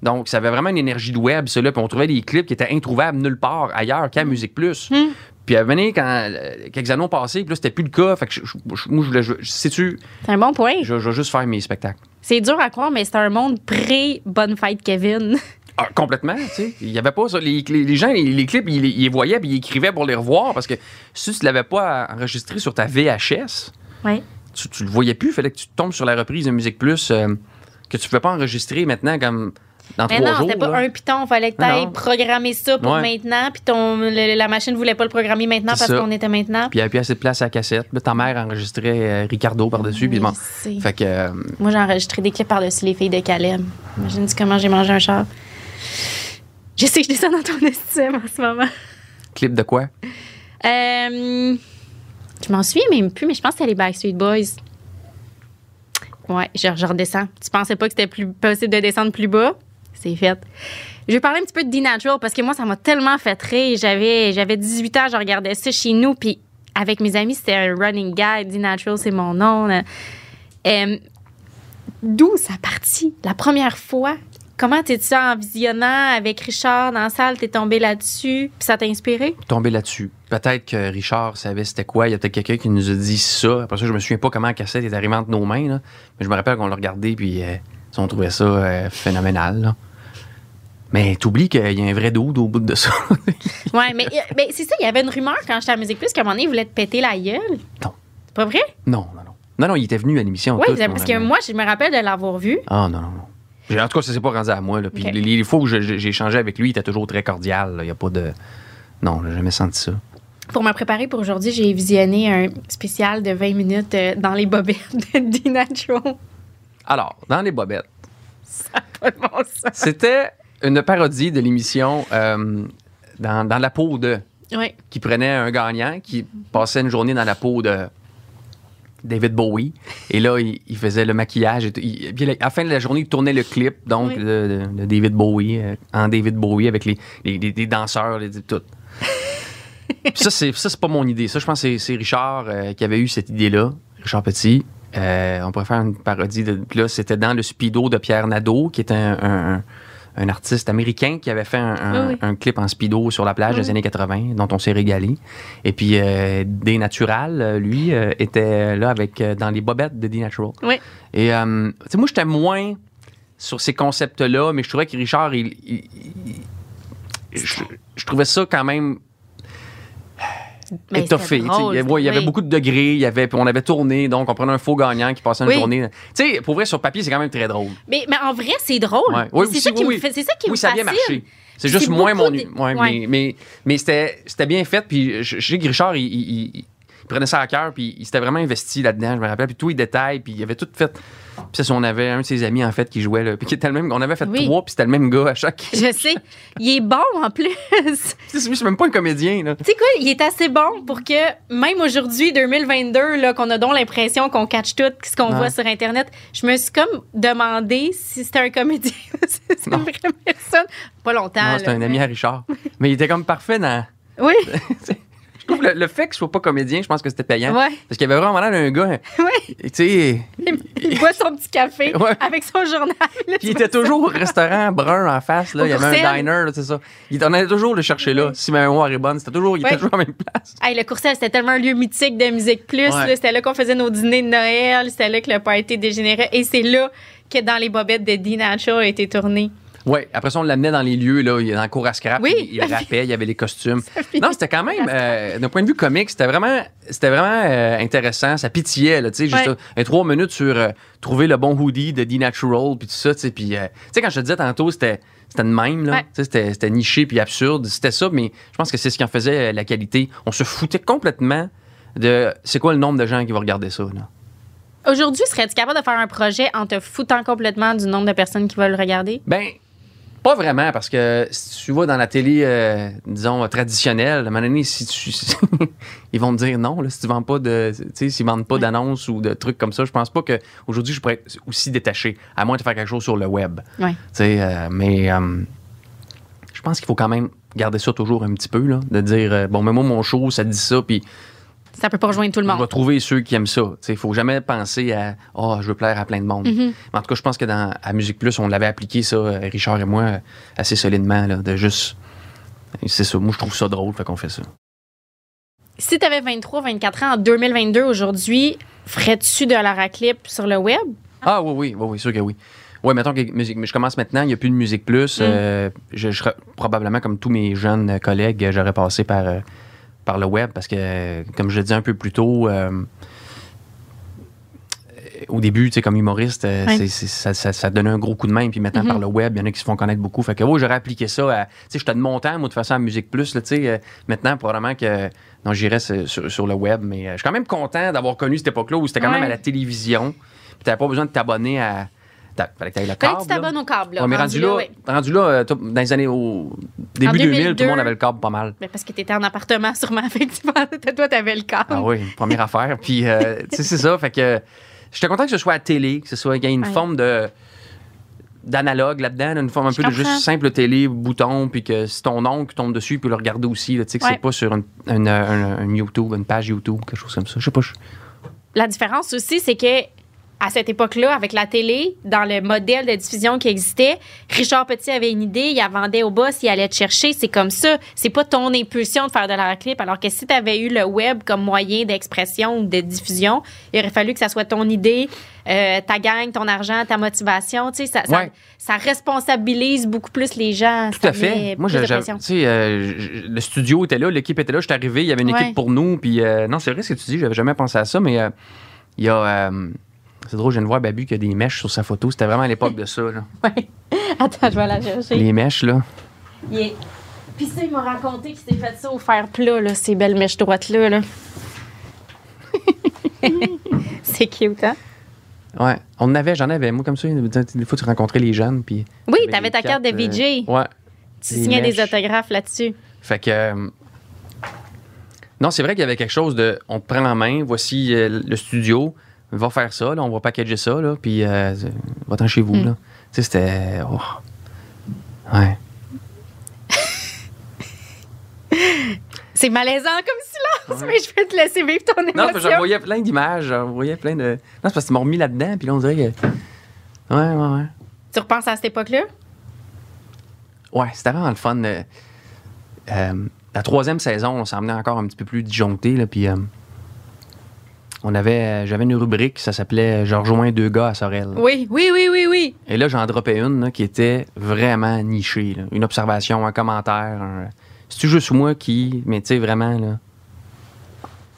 Speaker 2: Donc, ça avait vraiment une énergie de web, là, puis on trouvait des clips qui étaient introuvables nulle part ailleurs qu'à Musique Plus.
Speaker 1: Mm.
Speaker 2: Puis à donné, quand euh, quelques années ont passé, puis là, c'était plus le cas. Fait que je- je- je- moi, je voulais, je, sais-tu,
Speaker 1: C'est un bon point.
Speaker 2: je, je vais juste faire mes spectacles.
Speaker 1: C'est dur à croire, mais c'est un monde pré-bonne fête, Kevin.
Speaker 2: Ah, complètement, tu sais. Il y avait pas ça. Les, les- les gens, les, les clips, ils, les- ils les voyaient puis ils écrivaient pour les revoir parce que si tu ne l'avais pas enregistré sur ta VHS, tu, tu le voyais plus. Il fallait que tu tombes sur la reprise de Musique Plus euh, que tu ne pouvais pas enregistrer maintenant comme dans
Speaker 1: Mais
Speaker 2: trois
Speaker 1: non, c'était pas
Speaker 2: là.
Speaker 1: un piton. Fallait que tu ailles programmer ça pour
Speaker 2: Ouais.
Speaker 1: maintenant. Puis ton, le- la machine voulait pas le programmer maintenant parce qu'on était maintenant.
Speaker 2: Puis il n'y avait plus assez de place à la cassette. Là, ta mère enregistrait euh, Ricardo par-dessus. puis
Speaker 1: Oui,
Speaker 2: bon. Fait que. euh,
Speaker 1: Moi, j'ai enregistré des clips par-dessus les filles de Caleb. Imagine comment j'ai mangé un char. Je sais que je descends dans ton estime en ce moment.
Speaker 2: clip de quoi?
Speaker 1: Euh, je m'en souviens même plus, mais je pense que c'était les Backstreet Boys. Ouais, je, je redescends. Tu pensais pas que c'était plus possible de descendre plus bas? C'est fait. Je vais parler un petit peu de D-Natural parce que moi, ça m'a tellement fait rire. J'avais, j'avais 18 ans, je regardais ça chez nous, puis avec mes amis, c'était un running guide. D-Natural, c'est mon nom. Euh, D'où ça partit? La première fois? Comment t'es-tu en visionnant avec Richard dans la salle? T'es tombé là-dessus, puis ça t'a inspiré?
Speaker 2: Tomber là-dessus. Peut-être que Richard savait c'était quoi. Il y a peut-être quelqu'un qui nous a dit ça. Après ça, je me souviens pas comment la cassette est arrivée entre nos mains. là. Mais je me rappelle qu'on l'a regardé puis euh, on trouvait ça euh, phénoménal. là. Mais t'oublies qu'il y a un vrai doute au bout de ça.
Speaker 1: Ouais, mais, mais c'est ça, il y avait une rumeur quand j'étais à Musique Plus qu'à un moment donné, il voulait te péter la gueule.
Speaker 2: Non.
Speaker 1: C'est pas vrai?
Speaker 2: non, non, non. Non, non, il était venu à l'émission.
Speaker 1: Oui, parce que moi, je me rappelle de l'avoir vu.
Speaker 2: Ah, non, non, non. En tout cas, ça s'est pas rendu à moi. Là. Puis
Speaker 1: Ok.
Speaker 2: les, les fois où j'ai échangé avec lui, il était toujours très cordial. Il n'y a pas de. Non, j'ai jamais senti ça.
Speaker 1: Pour me préparer pour aujourd'hui, j'ai visionné un spécial de 20 minutes euh, dans les bobettes de D-Natural.
Speaker 2: Alors, dans les bobettes,
Speaker 1: Pas de bon sens.
Speaker 2: c'était une parodie de l'émission euh, dans, dans la peau de.
Speaker 1: Oui.
Speaker 2: qui prenait un gagnant qui passait une journée dans la peau de David Bowie. Et là, il, il faisait le maquillage. Et. Il- puis à la fin de la journée, il tournait le clip donc
Speaker 1: Oui.
Speaker 2: de, David Bowie euh, en David Bowie avec les, les, les- les danseurs, les, tout. Puis ça, c'est ça, c'est pas mon idée. Ça, je pense que c'est- c'est Richard euh, qui avait eu cette idée-là. Richard Petit. Euh, on pourrait faire une parodie. De, puis là, c'était dans le Speedo de Pierre Nadeau, qui un, un- un- un artiste américain qui avait fait un, un-
Speaker 1: Oui, oui.
Speaker 2: un clip en Speedo sur la plage
Speaker 1: Oui,
Speaker 2: des années 80, dont on s'est régalé. Et puis, euh, D Natural, euh, lui, euh, était là avec, euh, dans les bobettes de D Natural.
Speaker 1: Oui.
Speaker 2: Et, euh, tu sais, moi, j'étais moins sur ces concepts-là, mais je trouvais que Richard, il, il- il- je, je trouvais ça quand même étoffé. Il y avait- ouais, il y avait
Speaker 1: oui.
Speaker 2: beaucoup de degrés, y avait, on avait tourné, donc on prenait un faux gagnant qui passait une
Speaker 1: Oui.
Speaker 2: journée. Tu sais, pour vrai, sur papier, c'est quand même très drôle.
Speaker 1: Mais, mais en vrai, c'est drôle.
Speaker 2: Ouais. Oui,
Speaker 1: c'est ça qui me fait, c'est ça qui
Speaker 2: oui,
Speaker 1: me
Speaker 2: ça a bien
Speaker 1: fascine.
Speaker 2: marché. C'est juste moins mon.
Speaker 1: de- ouais.
Speaker 2: Mais, mais, mais c'était c'était bien fait. Puis je, je sais que Richard, il, il- il- il prenait ça à cœur. Puis il s'était vraiment investi là-dedans. Je me rappelle. Puis tous les détails. Puis il avait tout fait. Puis ça, on avait un de ses amis, en fait, qui jouait. Là, puis qui était le même. On avait fait
Speaker 1: Oui.
Speaker 2: trois. Puis c'était le même gars à chaque.
Speaker 1: Je sais. Il est bon en plus.
Speaker 2: Lui, c'est même pas un comédien. Là.
Speaker 1: Tu sais quoi, il est assez bon pour que même aujourd'hui, 2022, là, qu'on a donc l'impression qu'on catch tout ce qu'on
Speaker 2: Ouais.
Speaker 1: voit sur Internet, je me suis comme demandé si c'était un comédien c'est une vraie personne. Pas longtemps.
Speaker 2: Non, c'était un ami à Richard. Mais il était comme parfait dans.
Speaker 1: Oui,
Speaker 2: Je trouve le, le fait qu'il soit pas comédien, je pense que c'était payant.
Speaker 1: ouais,
Speaker 2: Parce qu'il avait vraiment l'air d'un gars. Tu sais.
Speaker 1: Il boit son petit café
Speaker 2: Ouais.
Speaker 1: avec son journal. là,
Speaker 2: Puis il était toujours au restaurant brun en face. Là.
Speaker 1: Au
Speaker 2: Il y avait un diner, c'est ça. Il on allait toujours le chercher là. Si ma mémoire est bonne, c'était toujours, il était toujours à la même place.
Speaker 1: Hey, le Courcelles, c'était tellement un lieu mythique de Musique Plus. Là. C'était là qu'on faisait nos dîners de Noël. C'était là que le party dégénérait. Et c'est là que dans les bobettes de D Natural a été tourné.
Speaker 2: Oui, après ça, on l'amenait dans les lieux, là, il- dans le cours à scrap.
Speaker 1: Oui.
Speaker 2: Il, il rappait, il y avait les costumes. Non, c'était quand même, euh, d'un point de vue comique, c'était vraiment, c'était vraiment euh, intéressant. Ça pitillait, là, tu sais, juste
Speaker 1: Ouais.
Speaker 2: euh, un trois minutes sur euh, trouver le bon hoodie de D-Natural, puis tout ça, tu sais. Puis, tu sais, quand je te disais tantôt, c'était c'était de même, là.
Speaker 1: Ouais.
Speaker 2: Tu sais, C'était c'était niché puis absurde. C'était ça, mais je pense que c'est ce qui en faisait la qualité. On se foutait complètement de c'est quoi le nombre de gens qui vont regarder ça, là?
Speaker 1: Aujourd'hui, serais-tu capable de faire un projet en te foutant complètement du nombre de personnes qui veulent le regarder?
Speaker 2: Ben, pas vraiment, parce que si tu vas dans la télé, euh, disons, traditionnelle, à un moment donné, si tu. ils vont te dire non, là, si tu vends pas de. Tu sais, s'ils vendent pas d'annonces ou de trucs comme ça, je pense pas qu'aujourd'hui, je pourrais être aussi détaché, à moins de faire quelque chose sur le web.
Speaker 1: Ouais.
Speaker 2: Euh, mais. euh, pense qu'il faut quand même garder ça toujours un petit peu, là, de dire, bon, mais moi, mon show, ça dit ça, puis
Speaker 1: Ça peut pas rejoindre tout le
Speaker 2: je vais
Speaker 1: monde.
Speaker 2: trouver ceux qui aiment ça. Il faut jamais penser à, oh, je veux plaire à plein de monde.
Speaker 1: Mhm.
Speaker 2: Mais en tout cas, je pense que dans à Musique Plus, on l'avait appliqué, ça, euh, Richard et moi, euh, assez solidement, là, de juste. C'est ça. Moi, je trouve ça drôle, fait qu'on fait ça.
Speaker 1: Si tu avais 23, 24 ans en 2022 aujourd'hui, ferais-tu de la raclip sur le web?
Speaker 2: Ah oui, oui, oui, oui, sûr que oui. Oui, mettons que musique, mais je commence maintenant, il n'y a plus de Musique Plus.
Speaker 1: Mm.
Speaker 2: euh, je, probablement, comme tous mes jeunes collègues, j'aurais passé par, euh, par le web parce que, comme je le disais un peu plus tôt, euh, au début, tu sais, comme humoriste, euh,
Speaker 1: Ouais.
Speaker 2: c'est- c'est- ça, ça, ça donnait un gros coup de main. Puis maintenant,
Speaker 1: Mhm.
Speaker 2: par le web, il y en a qui se font connaître beaucoup. Fait que, oui, j'aurais appliqué ça à. Tu sais, j'étais de mon temps, moi, de toute façon, à Musique Plus, là, tu sais. euh, maintenant, probablement que. Non, j'irais sur, le web, mais euh, je suis quand même content d'avoir connu cette époque-là où c'était quand même à la télévision. Puis t'avais pas besoin de t'abonner à. T'as- Fallait que t'ailles le
Speaker 1: Fallait
Speaker 2: câble.
Speaker 1: que tu t'abonnes
Speaker 2: là.
Speaker 1: au câble. Là,
Speaker 2: Ouais, mais rendu là,
Speaker 1: ouais.
Speaker 2: rendu là euh, dans les années au début 2000, tout
Speaker 1: 2002.
Speaker 2: le monde avait le câble pas mal.
Speaker 1: Parce que tu étais en appartement, sûrement. Fait que tu toi, tu avais le câble.
Speaker 2: Ah oui, première affaire. Puis, euh, tu sais, c'est ça. Fait que j'étais content que ce soit à télé, que ce soit qu'il y ait une
Speaker 1: Ouais.
Speaker 2: forme de d'analogue là-dedans, une forme un
Speaker 1: Je
Speaker 2: peu de juste simple télé, bouton, puis que si ton oncle tombe dessus, il peut le regarder aussi. Tu sais, que c'est pas sur une, une- un- YouTube, une page YouTube, quelque chose comme ça. Je sais pas.
Speaker 1: La différence aussi, c'est que à cette époque-là, avec la télé, dans le modèle de diffusion qui existait, Richard Petit avait une idée, il la vendait au boss, il allait te chercher. C'est comme ça. C'est pas ton impulsion de faire de la clip. Alors que si tu avais eu le web comme moyen d'expression ou de diffusion, il aurait fallu que ça soit ton idée, euh, ta gang, ton argent, ta motivation. Tu sais, ça, ça-
Speaker 2: Ouais.
Speaker 1: ça responsabilise beaucoup plus les gens.
Speaker 2: Tout
Speaker 1: Ça
Speaker 2: à fait. Moi, j'ai- sais, euh, le studio était là, l'équipe était là, je suis arrivé, il y avait une
Speaker 1: Ouais.
Speaker 2: équipe pour nous. Puis, euh, non, c'est vrai ce que tu dis, j'avais jamais pensé à ça, mais il y a. c'est drôle, je viens de voir Babu qui a des mèches sur sa photo. C'était vraiment à l'époque de ça. là.
Speaker 1: Ouais. Attends, je vais la chercher.
Speaker 2: Les mèches, là.
Speaker 1: Est- Puis ça, il m'a raconté qu'il s'est fait ça au fer plat, là, ces belles mèches droites-là. Là. c'est cute, hein?
Speaker 2: Ouais. On en avait, j'en avais. Moi, comme ça, des fois, tu rencontrais les jeunes. Puis,
Speaker 1: Oui, t'avais ta carte de
Speaker 2: cartes, euh,
Speaker 1: VJ.
Speaker 2: ouais.
Speaker 1: tu signais des autographes là-dessus.
Speaker 2: Fait que. euh, non, c'est vrai qu'il y avait quelque chose de. On te prend en main, voici euh, le studio, va faire ça, là, on va packager ça, là, puis euh, va-t'en chez vous,
Speaker 1: Mm.
Speaker 2: là. Tu sais, c'était. oh. Ouais.
Speaker 1: C'est malaisant comme silence,
Speaker 2: Ouais.
Speaker 1: mais je vais te laisser vivre ton
Speaker 2: Non,
Speaker 1: émotion.
Speaker 2: parce que je voyais plein d'images, je voyais plein de. Non, c'est parce qu'ils m'ont remis là-dedans, puis là, on dirait que. Ouais, ouais, ouais.
Speaker 1: Tu repenses à cette époque-là?
Speaker 2: Ouais, c'était vraiment le fun. euh, euh, la troisième saison, on s'en venait encore un petit peu plus disjoncté, là, puis. Euh, on avait, euh, j'avais une rubrique, ça s'appelait Je rejoins deux gars à Sorel.
Speaker 1: Oui, oui, oui, oui, oui.
Speaker 2: Et là, j'en droppais une là, qui était vraiment nichée. là. Une observation, un commentaire. un- C'est-tu juste moi qui. Mais tu sais, vraiment, là.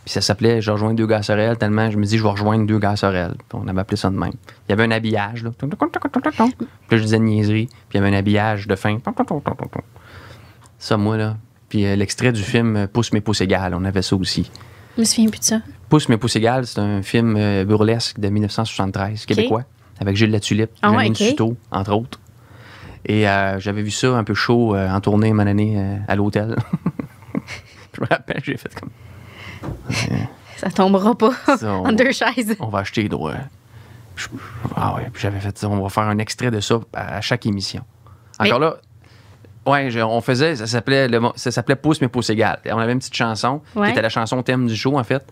Speaker 2: Puis ça s'appelait Je rejoins deux gars à Sorel, tellement je me dis, je vais rejoindre deux gars à Sorel. Puis on avait appelé ça de même. Il y avait un habillage, là. Puis là, je disais niaiserie. Puis il y avait un habillage de fin. Ça, moi, là. Puis euh, l'extrait du film euh, Pousse mes pouces égales, on avait ça aussi.
Speaker 1: Je me souviens plus de ça.
Speaker 2: Pousse mes pouces égales, c'est un film euh, burlesque de 1973, québécois, avec Gilles Latulippe,
Speaker 1: Ah
Speaker 2: Janine. Suto, entre autres. Et euh, j'avais vu ça un peu chaud euh, en tournée une année à l'hôtel. Je me rappelle, j'ai fait comme
Speaker 1: Ça tombera pas
Speaker 2: Ça,
Speaker 1: en deux chaises.
Speaker 2: on va acheter les droits. Ah ouais, j'avais fait ça, on va faire un extrait de ça à, à chaque émission.
Speaker 1: Mais-
Speaker 2: Encore là, ouais, je- on faisait, ça s'appelait, ça Pousse mes pouces égales. On avait une petite chanson,
Speaker 1: Ouais.
Speaker 2: qui était la chanson thème du show en fait.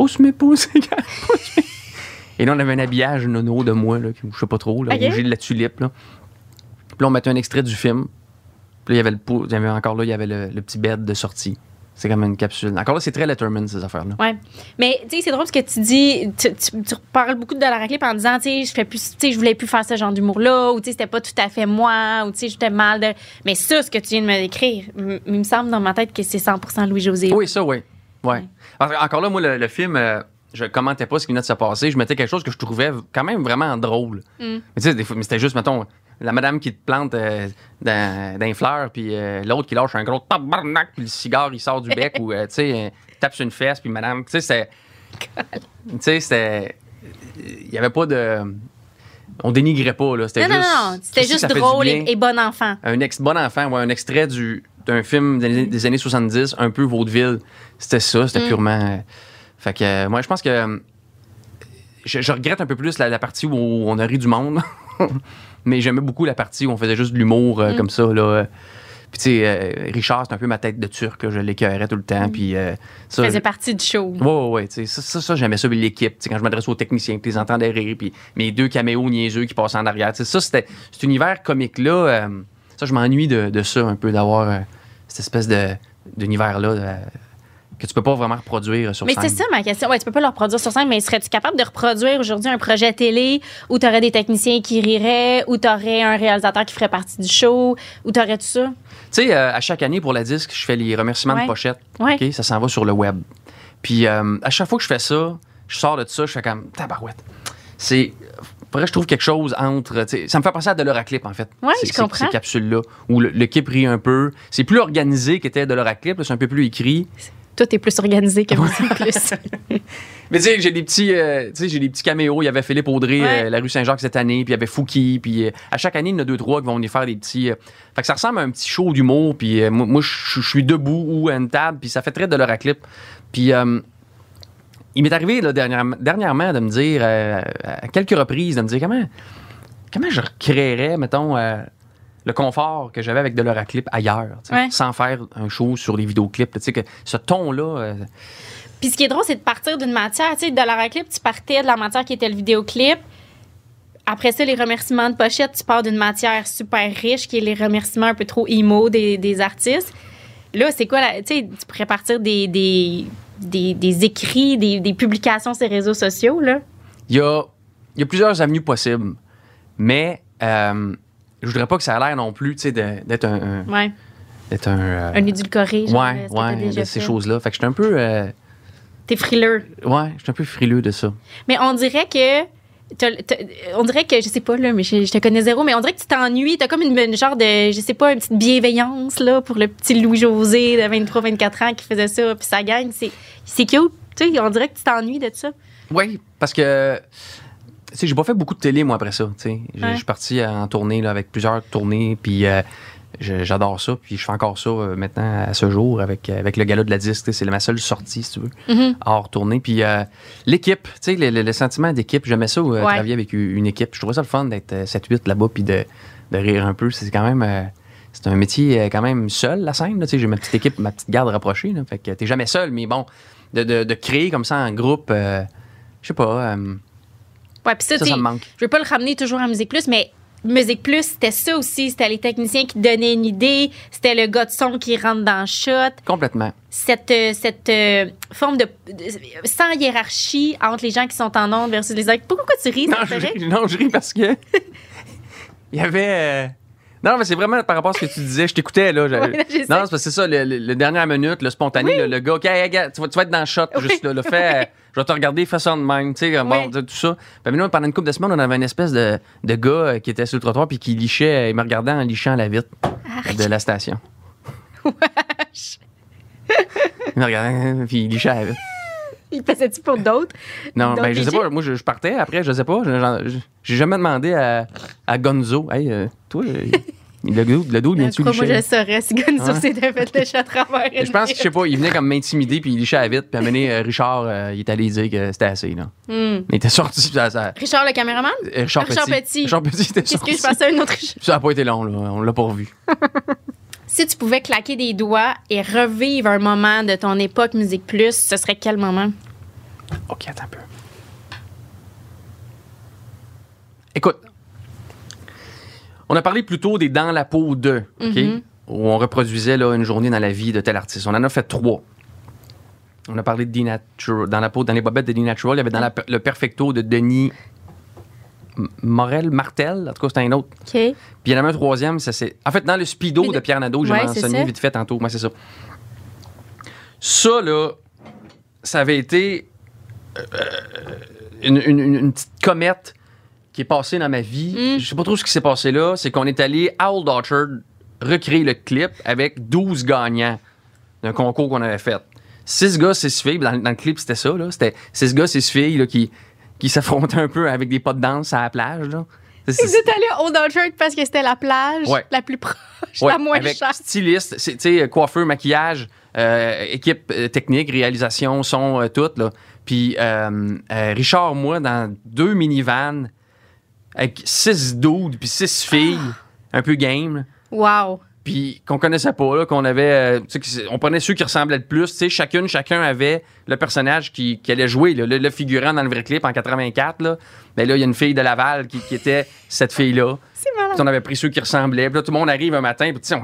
Speaker 2: Pousse mes pouces égales, pousse mes- Et là, on avait un habillage nono de moi, là, qui- je sais pas trop, là,
Speaker 1: Ok.
Speaker 2: rougi de la tulipe. Là. Puis là, on mettait un extrait du film. Puis là, il y avait le pou- il y avait encore là, il y avait le, le petit bed de sortie. C'est comme une capsule. Encore là, c'est très Letterman, ces affaires-là.
Speaker 1: Ouais. Mais tu sais, c'est drôle parce que tu dis, tu, tu, tu parles beaucoup de la raclette en disant, tu sais, je fais plus, tu sais, je voulais plus faire ce genre d'humour-là, ou tu sais, c'était pas tout à fait moi, ou tu sais, j'étais mal de. Mais ça, ce que tu viens de me décrire, il me semble dans ma tête que c'est 100% Louis-José.
Speaker 2: Oui, ça, oui. Ouais. Parce que, Encore là, moi, le, le film, euh, je commentais pas ce qui venait de se passer. Je mettais quelque chose que je trouvais quand même vraiment drôle.
Speaker 1: Mm.
Speaker 2: Mais tu sais, des fois, mais c'était juste, mettons, la madame qui te plante euh, dans, dans les fleurs, puis euh, l'autre qui lâche un gros tabarnak, puis le cigare, il sort du bec, ou, euh, tu sais, euh, tape sur une fesse, puis madame, tu sais, c'était. Tu sais, c'était. Il y avait pas de. On dénigrait pas, là. C'était
Speaker 1: Non, non,
Speaker 2: juste.
Speaker 1: non, c'était
Speaker 2: Christy,
Speaker 1: juste drôle et, et bon enfant.
Speaker 2: un ex bon enfant, ouais, un extrait du, d'un film des, années- des années 70, un peu vaudeville. C'était ça, c'était
Speaker 1: Mm.
Speaker 2: purement. euh, fait que, euh, moi, je pense que. euh, Je, je regrette un peu plus la, la partie où on a ri du monde. Mais j'aimais beaucoup la partie où on faisait juste de l'humour euh,
Speaker 1: Mm.
Speaker 2: comme ça, là. Puis, tu sais, euh, Richard, c'est un peu ma tête de turc. je l'écœurais tout le temps. Puis, euh, ça,
Speaker 1: faisait partie du show.
Speaker 2: Ouais, ouais, ouais. tu Ça, ça, ça, j'aimais ça. Puis l'équipe, tu quand je m'adresse aux techniciens, puis les entendais rire, puis mes deux caméos niaiseux qui passaient en arrière. tu Ça, c'était cet univers comique-là. ça, je m'ennuie de, de ça un peu, d'avoir cette espèce de, d'univers-là que tu peux pas vraiment reproduire sur
Speaker 1: Mais
Speaker 2: scène.
Speaker 1: c'est ça ma question. Ouais, tu peux pas le reproduire sur scène, mais serais-tu capable de reproduire aujourd'hui un projet télé où tu aurais des techniciens qui riraient, où tu aurais un réalisateur qui ferait partie du show, où tu aurais tout ça?
Speaker 2: Tu sais, euh, à chaque année pour la disque, je fais les remerciements
Speaker 1: Ouais.
Speaker 2: de pochette.
Speaker 1: Ouais.
Speaker 2: OK? Ça s'en va sur le web. Puis euh, à chaque fois que je fais ça, je sors de ça, je fais comme tabarouette. C'est. Que je trouve quelque chose entre. Ça me fait penser à de l'Euraclip, en fait. Ces-
Speaker 1: je comprends.
Speaker 2: Ces capsules-là, où le, le clip rit un peu. C'est plus organisé qu'était de là, c'est un peu plus écrit.
Speaker 1: Toi, t'es plus organisé que moi, plus.
Speaker 2: Mais tu sais, j'ai des petits, euh, tu sais, j'ai des petits caméos. Il y avait Philippe Audrey,
Speaker 1: Ouais.
Speaker 2: euh, la rue Saint-Jacques cette année, puis il y avait Fouki, puis euh, à chaque année, il y en a deux, trois qui vont venir faire des petits. fait que ça ressemble à un petit show d'humour, puis moi, moi, je suis debout ou à une table, puis ça fait très de l'Euraclip. Puis euh, il m'est arrivé là, dernièrement, dernièrement de me dire, à quelques reprises, de me dire comment, comment je recréerais, mettons, le confort que j'avais avec de l'Euraclip ailleurs,
Speaker 1: Ouais.
Speaker 2: sans faire un show sur les vidéoclips. Tu sais, que ce ton-là. euh,
Speaker 1: Puis ce qui est drôle, c'est de partir d'une matière. Tu sais, de la clip, tu partais de la matière qui était le vidéoclip. Après ça, les remerciements de pochette, tu pars d'une matière super riche qui est les remerciements un peu trop emo des, des artistes. Là, c'est quoi la. Tu pourrais partir des, des, des, des écrits, des, des publications sur les réseaux sociaux, là?
Speaker 2: Il y a, il y a plusieurs avenues possibles, mais euh, je voudrais pas que ça a l'air non plus tu sais, d'être un. un-
Speaker 1: Ouais.
Speaker 2: d'être un, euh,
Speaker 1: Un édulcoré, genre.
Speaker 2: ouais, ouais, de ces choses-là. Fait que je suis un peu. euh,
Speaker 1: T'es frileux.
Speaker 2: ouais, je suis un peu frileux de ça.
Speaker 1: Mais on dirait que. on dirait que, je sais pas, là, mais je, je te connais zéro, mais on dirait que tu t'ennuies. T'as comme une, une genre de, je sais pas, une petite bienveillance, là, pour le petit Louis-José de 23-24 ans qui faisait ça, puis ça gagne. C'est c'est cute. Tu sais, on dirait que tu t'ennuies de ça.
Speaker 2: Oui, parce que. Sais, j'ai pas fait beaucoup de télé, moi, après ça. Je
Speaker 1: Ouais.
Speaker 2: suis parti en tournée là, avec plusieurs tournées, puis euh, j'adore ça. Puis je fais encore ça euh, maintenant, à ce jour, avec, avec le gala de la disque. C'est ma seule sortie, si tu veux,
Speaker 1: Mhm.
Speaker 2: hors tournée. Puis euh, l'équipe, tu sais, le, le- le sentiment d'équipe, j'aimais ça, euh,
Speaker 1: Ouais.
Speaker 2: travailler avec une équipe. Je trouvais ça le fun d'être euh, 7-8 là-bas, puis de, de rire un peu. C'est quand même. euh, c'est un métier euh, quand même seul, la scène. J'ai ma petite équipe, ma petite garde rapprochée. Là, fait que t'es jamais seul, mais bon, de, de- de créer comme ça en groupe, euh, je sais pas. euh,
Speaker 1: Ouais, puis ça,
Speaker 2: ça,
Speaker 1: tu
Speaker 2: ça me manque.
Speaker 1: je veux pas le ramener toujours à Musique Plus, mais Musique Plus, c'était ça aussi. C'était les techniciens qui donnaient une idée. C'était le gars de son qui rentre dans le shot.
Speaker 2: Complètement.
Speaker 1: cette, euh, cette euh, forme de, de- sans hiérarchie entre les gens qui sont en ondes versus les autres. Pourquoi tu ris?
Speaker 2: Non, je ris, non, je ris parce que. Il y avait. Euh, Non, mais c'est vraiment par rapport à ce que tu disais. Je t'écoutais, là.
Speaker 1: Ouais,
Speaker 2: non, c'est parce que c'est ça, le, le- le dernière minute, le spontané, le, le gars, OK, hey, gars, tu, vas, tu vas être dans le shot, juste là, le fait, euh, je vais te regarder, fais ça de même, tu sais, bon, tout ça. Puis nous, pendant une couple de semaines, on avait une espèce de, de gars euh, qui était sur le trottoir puis qui lichait, il me regardait en lichant la vitre de la station. Il me regardait, puis il lichait la vitre.
Speaker 1: Il passait-tu pour d'autres?
Speaker 2: Non, ben, je sais pas. Moi, je, je partais après, je sais pas. je- J'ai jamais demandé à, à Gonzo. Hey, euh, toi, euh, le dos, le dos, viens-tu
Speaker 1: Crois-moi, je
Speaker 2: licher?
Speaker 1: le saurais si Gonzo s'était fait lécher à travers.
Speaker 2: Je pense que, je sais pas, il venait comme m'intimider, puis il lichait à la vitre. Puis un donné, euh, Richard, euh, il est allé dire que c'était assez, là.
Speaker 1: Hmm.
Speaker 2: Il était sorti, puis ça, ça-
Speaker 1: Richard, le caméraman?
Speaker 2: Richard,
Speaker 1: Richard
Speaker 2: Petit.
Speaker 1: Petit.
Speaker 2: Richard Petit était
Speaker 1: Qu'est-ce
Speaker 2: sorti.
Speaker 1: que je pensais à une autre Richard?
Speaker 2: Ça a pas été long, là. On l'a pas revu.
Speaker 1: Si tu pouvais claquer des doigts et revivre un moment de ton époque Musique Plus, ce serait quel moment?
Speaker 2: OK, attends un peu. Écoute, on a parlé plutôt des Dans la peau 2, OK?
Speaker 1: Mhm.
Speaker 2: Où on reproduisait là, une journée dans la vie de tel artiste. On en a fait trois. On a parlé de D-Natural. Dans la peau, dans les bobettes de D-Natural, il y avait dans la- le Perfecto de Denis Morel, Martel. En tout cas, c'était un autre.
Speaker 1: OK.
Speaker 2: Puis il y en avait un troisième, ça c'est. En fait, dans le Speedo de Pierre Nadeau, j'ai
Speaker 1: Ouais,
Speaker 2: mentionné vite fait tantôt. Moi, c'est ça. Ça, là, ça avait été euh, une, une- une- une petite comète qui est passée dans ma vie.
Speaker 1: Mm.
Speaker 2: Je sais pas trop ce qui s'est passé là. C'est qu'on est allé à Old Orchard recréer le clip avec 12 gagnants d'un concours qu'on avait fait. 6 gars, 6 filles. Dans, dans le clip, c'était ça. là. C'était 6 gars, 6 filles là, qui, qui s'affrontaient un peu avec des pas de danse à la plage. Là. C'est-
Speaker 1: Vous êtes allé au Orchard parce que c'était la plage
Speaker 2: Ouais.
Speaker 1: la plus proche,
Speaker 2: Ouais,
Speaker 1: la moins
Speaker 2: avec
Speaker 1: chère.
Speaker 2: styliste, c'est- tu sais, coiffeur, maquillage, euh, équipe euh, technique, réalisation, son, euh, tout. Là. Puis Richard, moi, dans deux minivans, avec six dudes puis six filles, un peu game.
Speaker 1: Wow.
Speaker 2: Puis qu'on connaissait pas, là, qu'on avait. euh, on prenait ceux qui ressemblaient le plus. Chacune, chacun avait le personnage qui, qui allait jouer, là, le, le figurant dans le vrai clip en 84. Là. Ben là, il y a une fille de Laval qui, qui était cette fille-là.
Speaker 1: C'est malade.
Speaker 2: Puis on avait pris ceux qui ressemblaient. Puis là, tout le monde arrive un matin, puis tu on-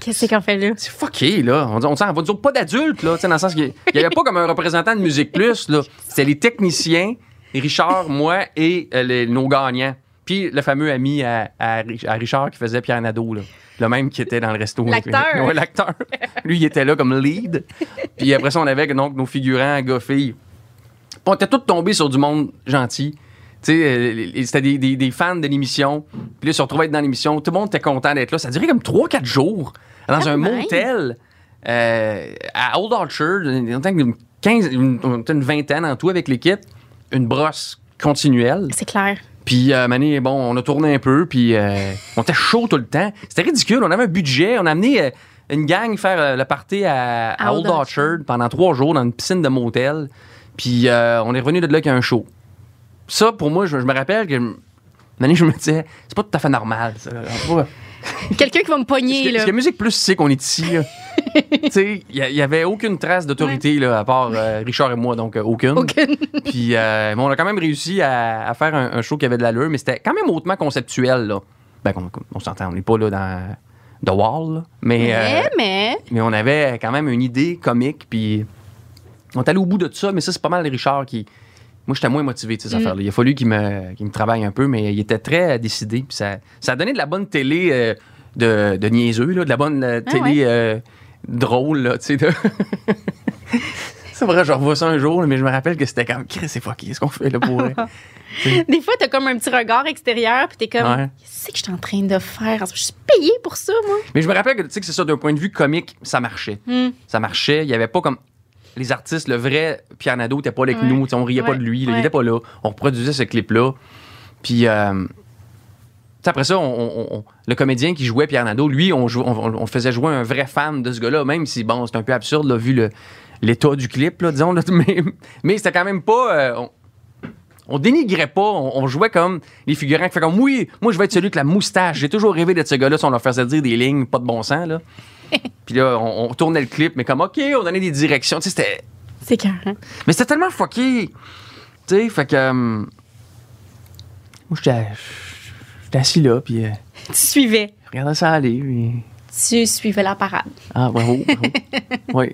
Speaker 1: Qu'est-ce qu'on fait là?
Speaker 2: c'est fucké, là. On, on s'en va dire pas d'adultes, là, tu sais, dans le sens qu'il n'y avait pas comme un représentant de Musique Plus, là. C'était les techniciens, Richard, moi et euh, les- nos gagnants. Puis le fameux ami à, à Ri- à Richard qui faisait Pierre Nadeau, là. Le même qui était dans le resto.
Speaker 1: L'acteur.
Speaker 2: Ouais, l'acteur. Lui, il était là comme lead. Puis après ça, on avait donc nos figurants, gars-filles. Puis on était tous tombés sur du monde gentil. Tu sais, euh, c'était des, des- des fans de l'émission. Puis là, ils se retrouvaient être dans l'émission. Tout le monde était content d'être là. Ça durait comme 3-4 jours dans
Speaker 1: Quand
Speaker 2: un
Speaker 1: même.
Speaker 2: motel euh, à Old Orchard. On était une, 15, une, on était une vingtaine en tout avec l'équipe. Une brosse continuelle.
Speaker 1: C'est clair.
Speaker 2: Puis, euh, Mané, bon, on a tourné un peu, puis euh, on était chaud tout le temps. C'était ridicule. On avait un budget. On a amené euh, une gang faire le party à, Old Orchard pendant trois jours dans une piscine de motel. Puis, on est revenu de là avec un show. Ça, pour moi, je, je me rappelle que. Mané, je me disais, c'est pas tout à fait normal. ça.
Speaker 1: Quelqu'un qui va me pogner, là.
Speaker 2: que Musique Plus sait qu'on est ici? il n'y avait aucune trace d'autorité, là, à part euh, Richard et moi, donc euh, aucune.
Speaker 1: Aucune.
Speaker 2: Puis euh, mais on a quand même réussi à, à faire un, un show qui avait de l'allure, mais c'était quand même hautement conceptuel. Là. Ben, on, on s'entend, on n'est pas là dans The Wall, là. mais, euh,
Speaker 1: Mais, mais.
Speaker 2: mais on avait quand même une idée comique, puis on est allé au bout de tout ça, mais ça, c'est pas mal Richard qui. Moi, j'étais moins motivé de ces
Speaker 1: Mm.
Speaker 2: affaires-là. Il a fallu qu'il me, qu'il me travaille un peu, mais il était très décidé. Puis ça, ça a donné de la bonne télé de, de niaiseux, là, de la bonne
Speaker 1: Ah
Speaker 2: télé
Speaker 1: ouais.
Speaker 2: Drôle, là, tu sais. de- c'est vrai, je revois ça un jour, mais je me rappelle que c'était comme, Chris, c'est fucké, ce qu'on fait là pour.
Speaker 1: Des fois, t'as comme un petit regard extérieur, puis t'es comme,
Speaker 2: Ouais.
Speaker 1: qu'est-ce que je suis en train de faire? Je suis payé pour ça, moi.
Speaker 2: Mais je me rappelle que, tu sais, que c'est ça, d'un point de vue comique, ça marchait.
Speaker 1: Hmm.
Speaker 2: Ça marchait. Il y avait pas comme. Les artistes, le vrai Pierre Nadeau n'était pas avec
Speaker 1: Ouais.
Speaker 2: nous. On riait pas de lui. là, Il
Speaker 1: Ouais.
Speaker 2: était pas là. On reproduisait ce clip-là. Puis. euh, après ça, on- on- on- le comédien qui jouait Pierre Nadeau, lui, on, jou- faisait jouer un vrai fan de ce gars-là, même si, bon, c'est un peu absurde, là, vu l'état du clip, là, disons. là, mais mais c'était quand même pas. euh, on, dénigrait pas, on, jouait comme les figurants qui fait comme oui, moi je vais être celui avec la moustache. J'ai toujours rêvé d'être ce gars-là si on leur faisait dire des lignes pas de bon sens là. Puis là, on, tournait le clip, mais comme OK, on donnait des directions. Tu sais, c'était.
Speaker 1: C'est carré.
Speaker 2: Mais c'était tellement fucké. Tu sais, fait que. euh, moi, j'étais. J'étais assis là, puis euh,
Speaker 1: Tu suivais.
Speaker 2: je regardais ça aller. Puis...
Speaker 1: Tu suivais la parade.
Speaker 2: Ah, bravo. bravo. oui.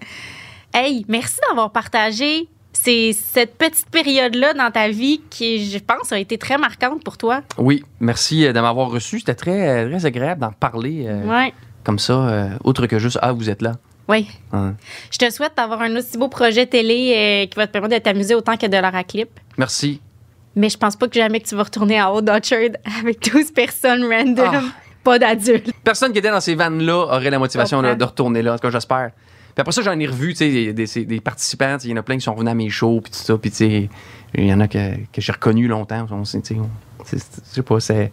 Speaker 1: Hey, merci d'avoir partagé ces- cette petite période-là dans ta vie qui, je pense, a été très marquante pour toi.
Speaker 2: Oui, merci euh, de m'avoir reçu. C'était très, euh, très agréable d'en parler euh,
Speaker 1: Ouais.
Speaker 2: comme ça, euh, autre que juste Ah, vous êtes là.
Speaker 1: Oui.
Speaker 2: Hein.
Speaker 1: Je te souhaite d'avoir un aussi beau projet télé euh, qui va te permettre de t'amuser autant que de l'heure à clip.
Speaker 2: Merci.
Speaker 1: Mais je pense pas que jamais que tu vas retourner à Old Orchard avec 12 personnes random,
Speaker 2: Ah.
Speaker 1: pas d'adultes.
Speaker 2: Personne qui était dans ces vannes-là aurait la motivation là, de retourner là. En tout cas, j'espère. Puis après ça, j'en ai revu, tu sais, des, des- participants. Il y en a plein qui sont venus à mes shows, puis tout ça. Puis, tu sais, il y en a que, que j'ai reconnus longtemps. On, tu sais, pas, c'est.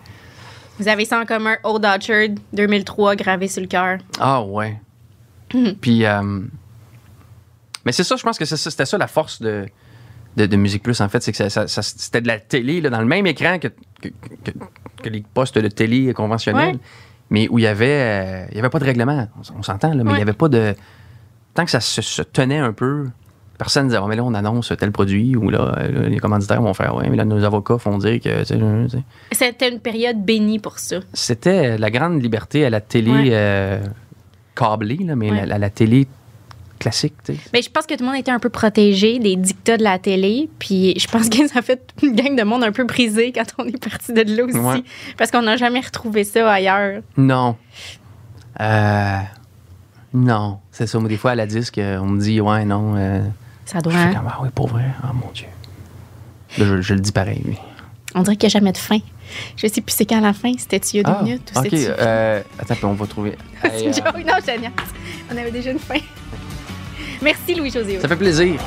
Speaker 1: Vous avez ça en commun, Old Orchard 2003 gravé sur le cœur.
Speaker 2: Ah, ouais. Puis, euh, mais c'est ça, je pense que c'était ça la force de, de, de Musique Plus, en fait. C'est que ça- ça- ça- c'était de la télé, là, dans le même écran que, que, que- que les postes de télé conventionnels.
Speaker 1: Ouais.
Speaker 2: Mais où il y avait, euh, il y avait pas de règlement. On, s'entend, là, mais il
Speaker 1: Ouais.
Speaker 2: y avait pas de. Tant que ça se, se tenait un peu, personne ne disait, oh, mais là, on annonce tel produit, ou là, euh, là, les commanditaires vont faire, ouais, mais là, nos avocats font dire que.
Speaker 1: C'était une période bénie pour ça.
Speaker 2: C'était la grande liberté à la télé
Speaker 1: Ouais.
Speaker 2: euh, câblée, là, mais
Speaker 1: Ouais.
Speaker 2: la, la télé classique.
Speaker 1: Mais je pense que tout le monde était un peu protégé des dictats de la télé. Puis je pense que ça fait une gang de monde un peu brisée quand on est parti de là aussi.
Speaker 2: Ouais.
Speaker 1: Parce qu'on n'a jamais retrouvé ça ailleurs.
Speaker 2: Non. Euh, non. C'est ça. Moi, des fois, à la disque, euh, on me dit, ouais, non. euh,
Speaker 1: Ça
Speaker 2: je
Speaker 1: doit.
Speaker 2: fais
Speaker 1: hein?
Speaker 2: comme, ah oui, pour vrai. Ah, mon Dieu. Là, je, je le dis pareil, oui.
Speaker 1: On dirait qu'il n'y a jamais de fin. Je sais plus c'est quand la fin. C'était-tu il y a deux
Speaker 2: Ah,
Speaker 1: minutes ou
Speaker 2: OK. euh, attends, on va trouver.
Speaker 1: C'est une joke. Non, je. On avait déjà une fin. Merci, Louis-José.
Speaker 2: ça fait plaisir.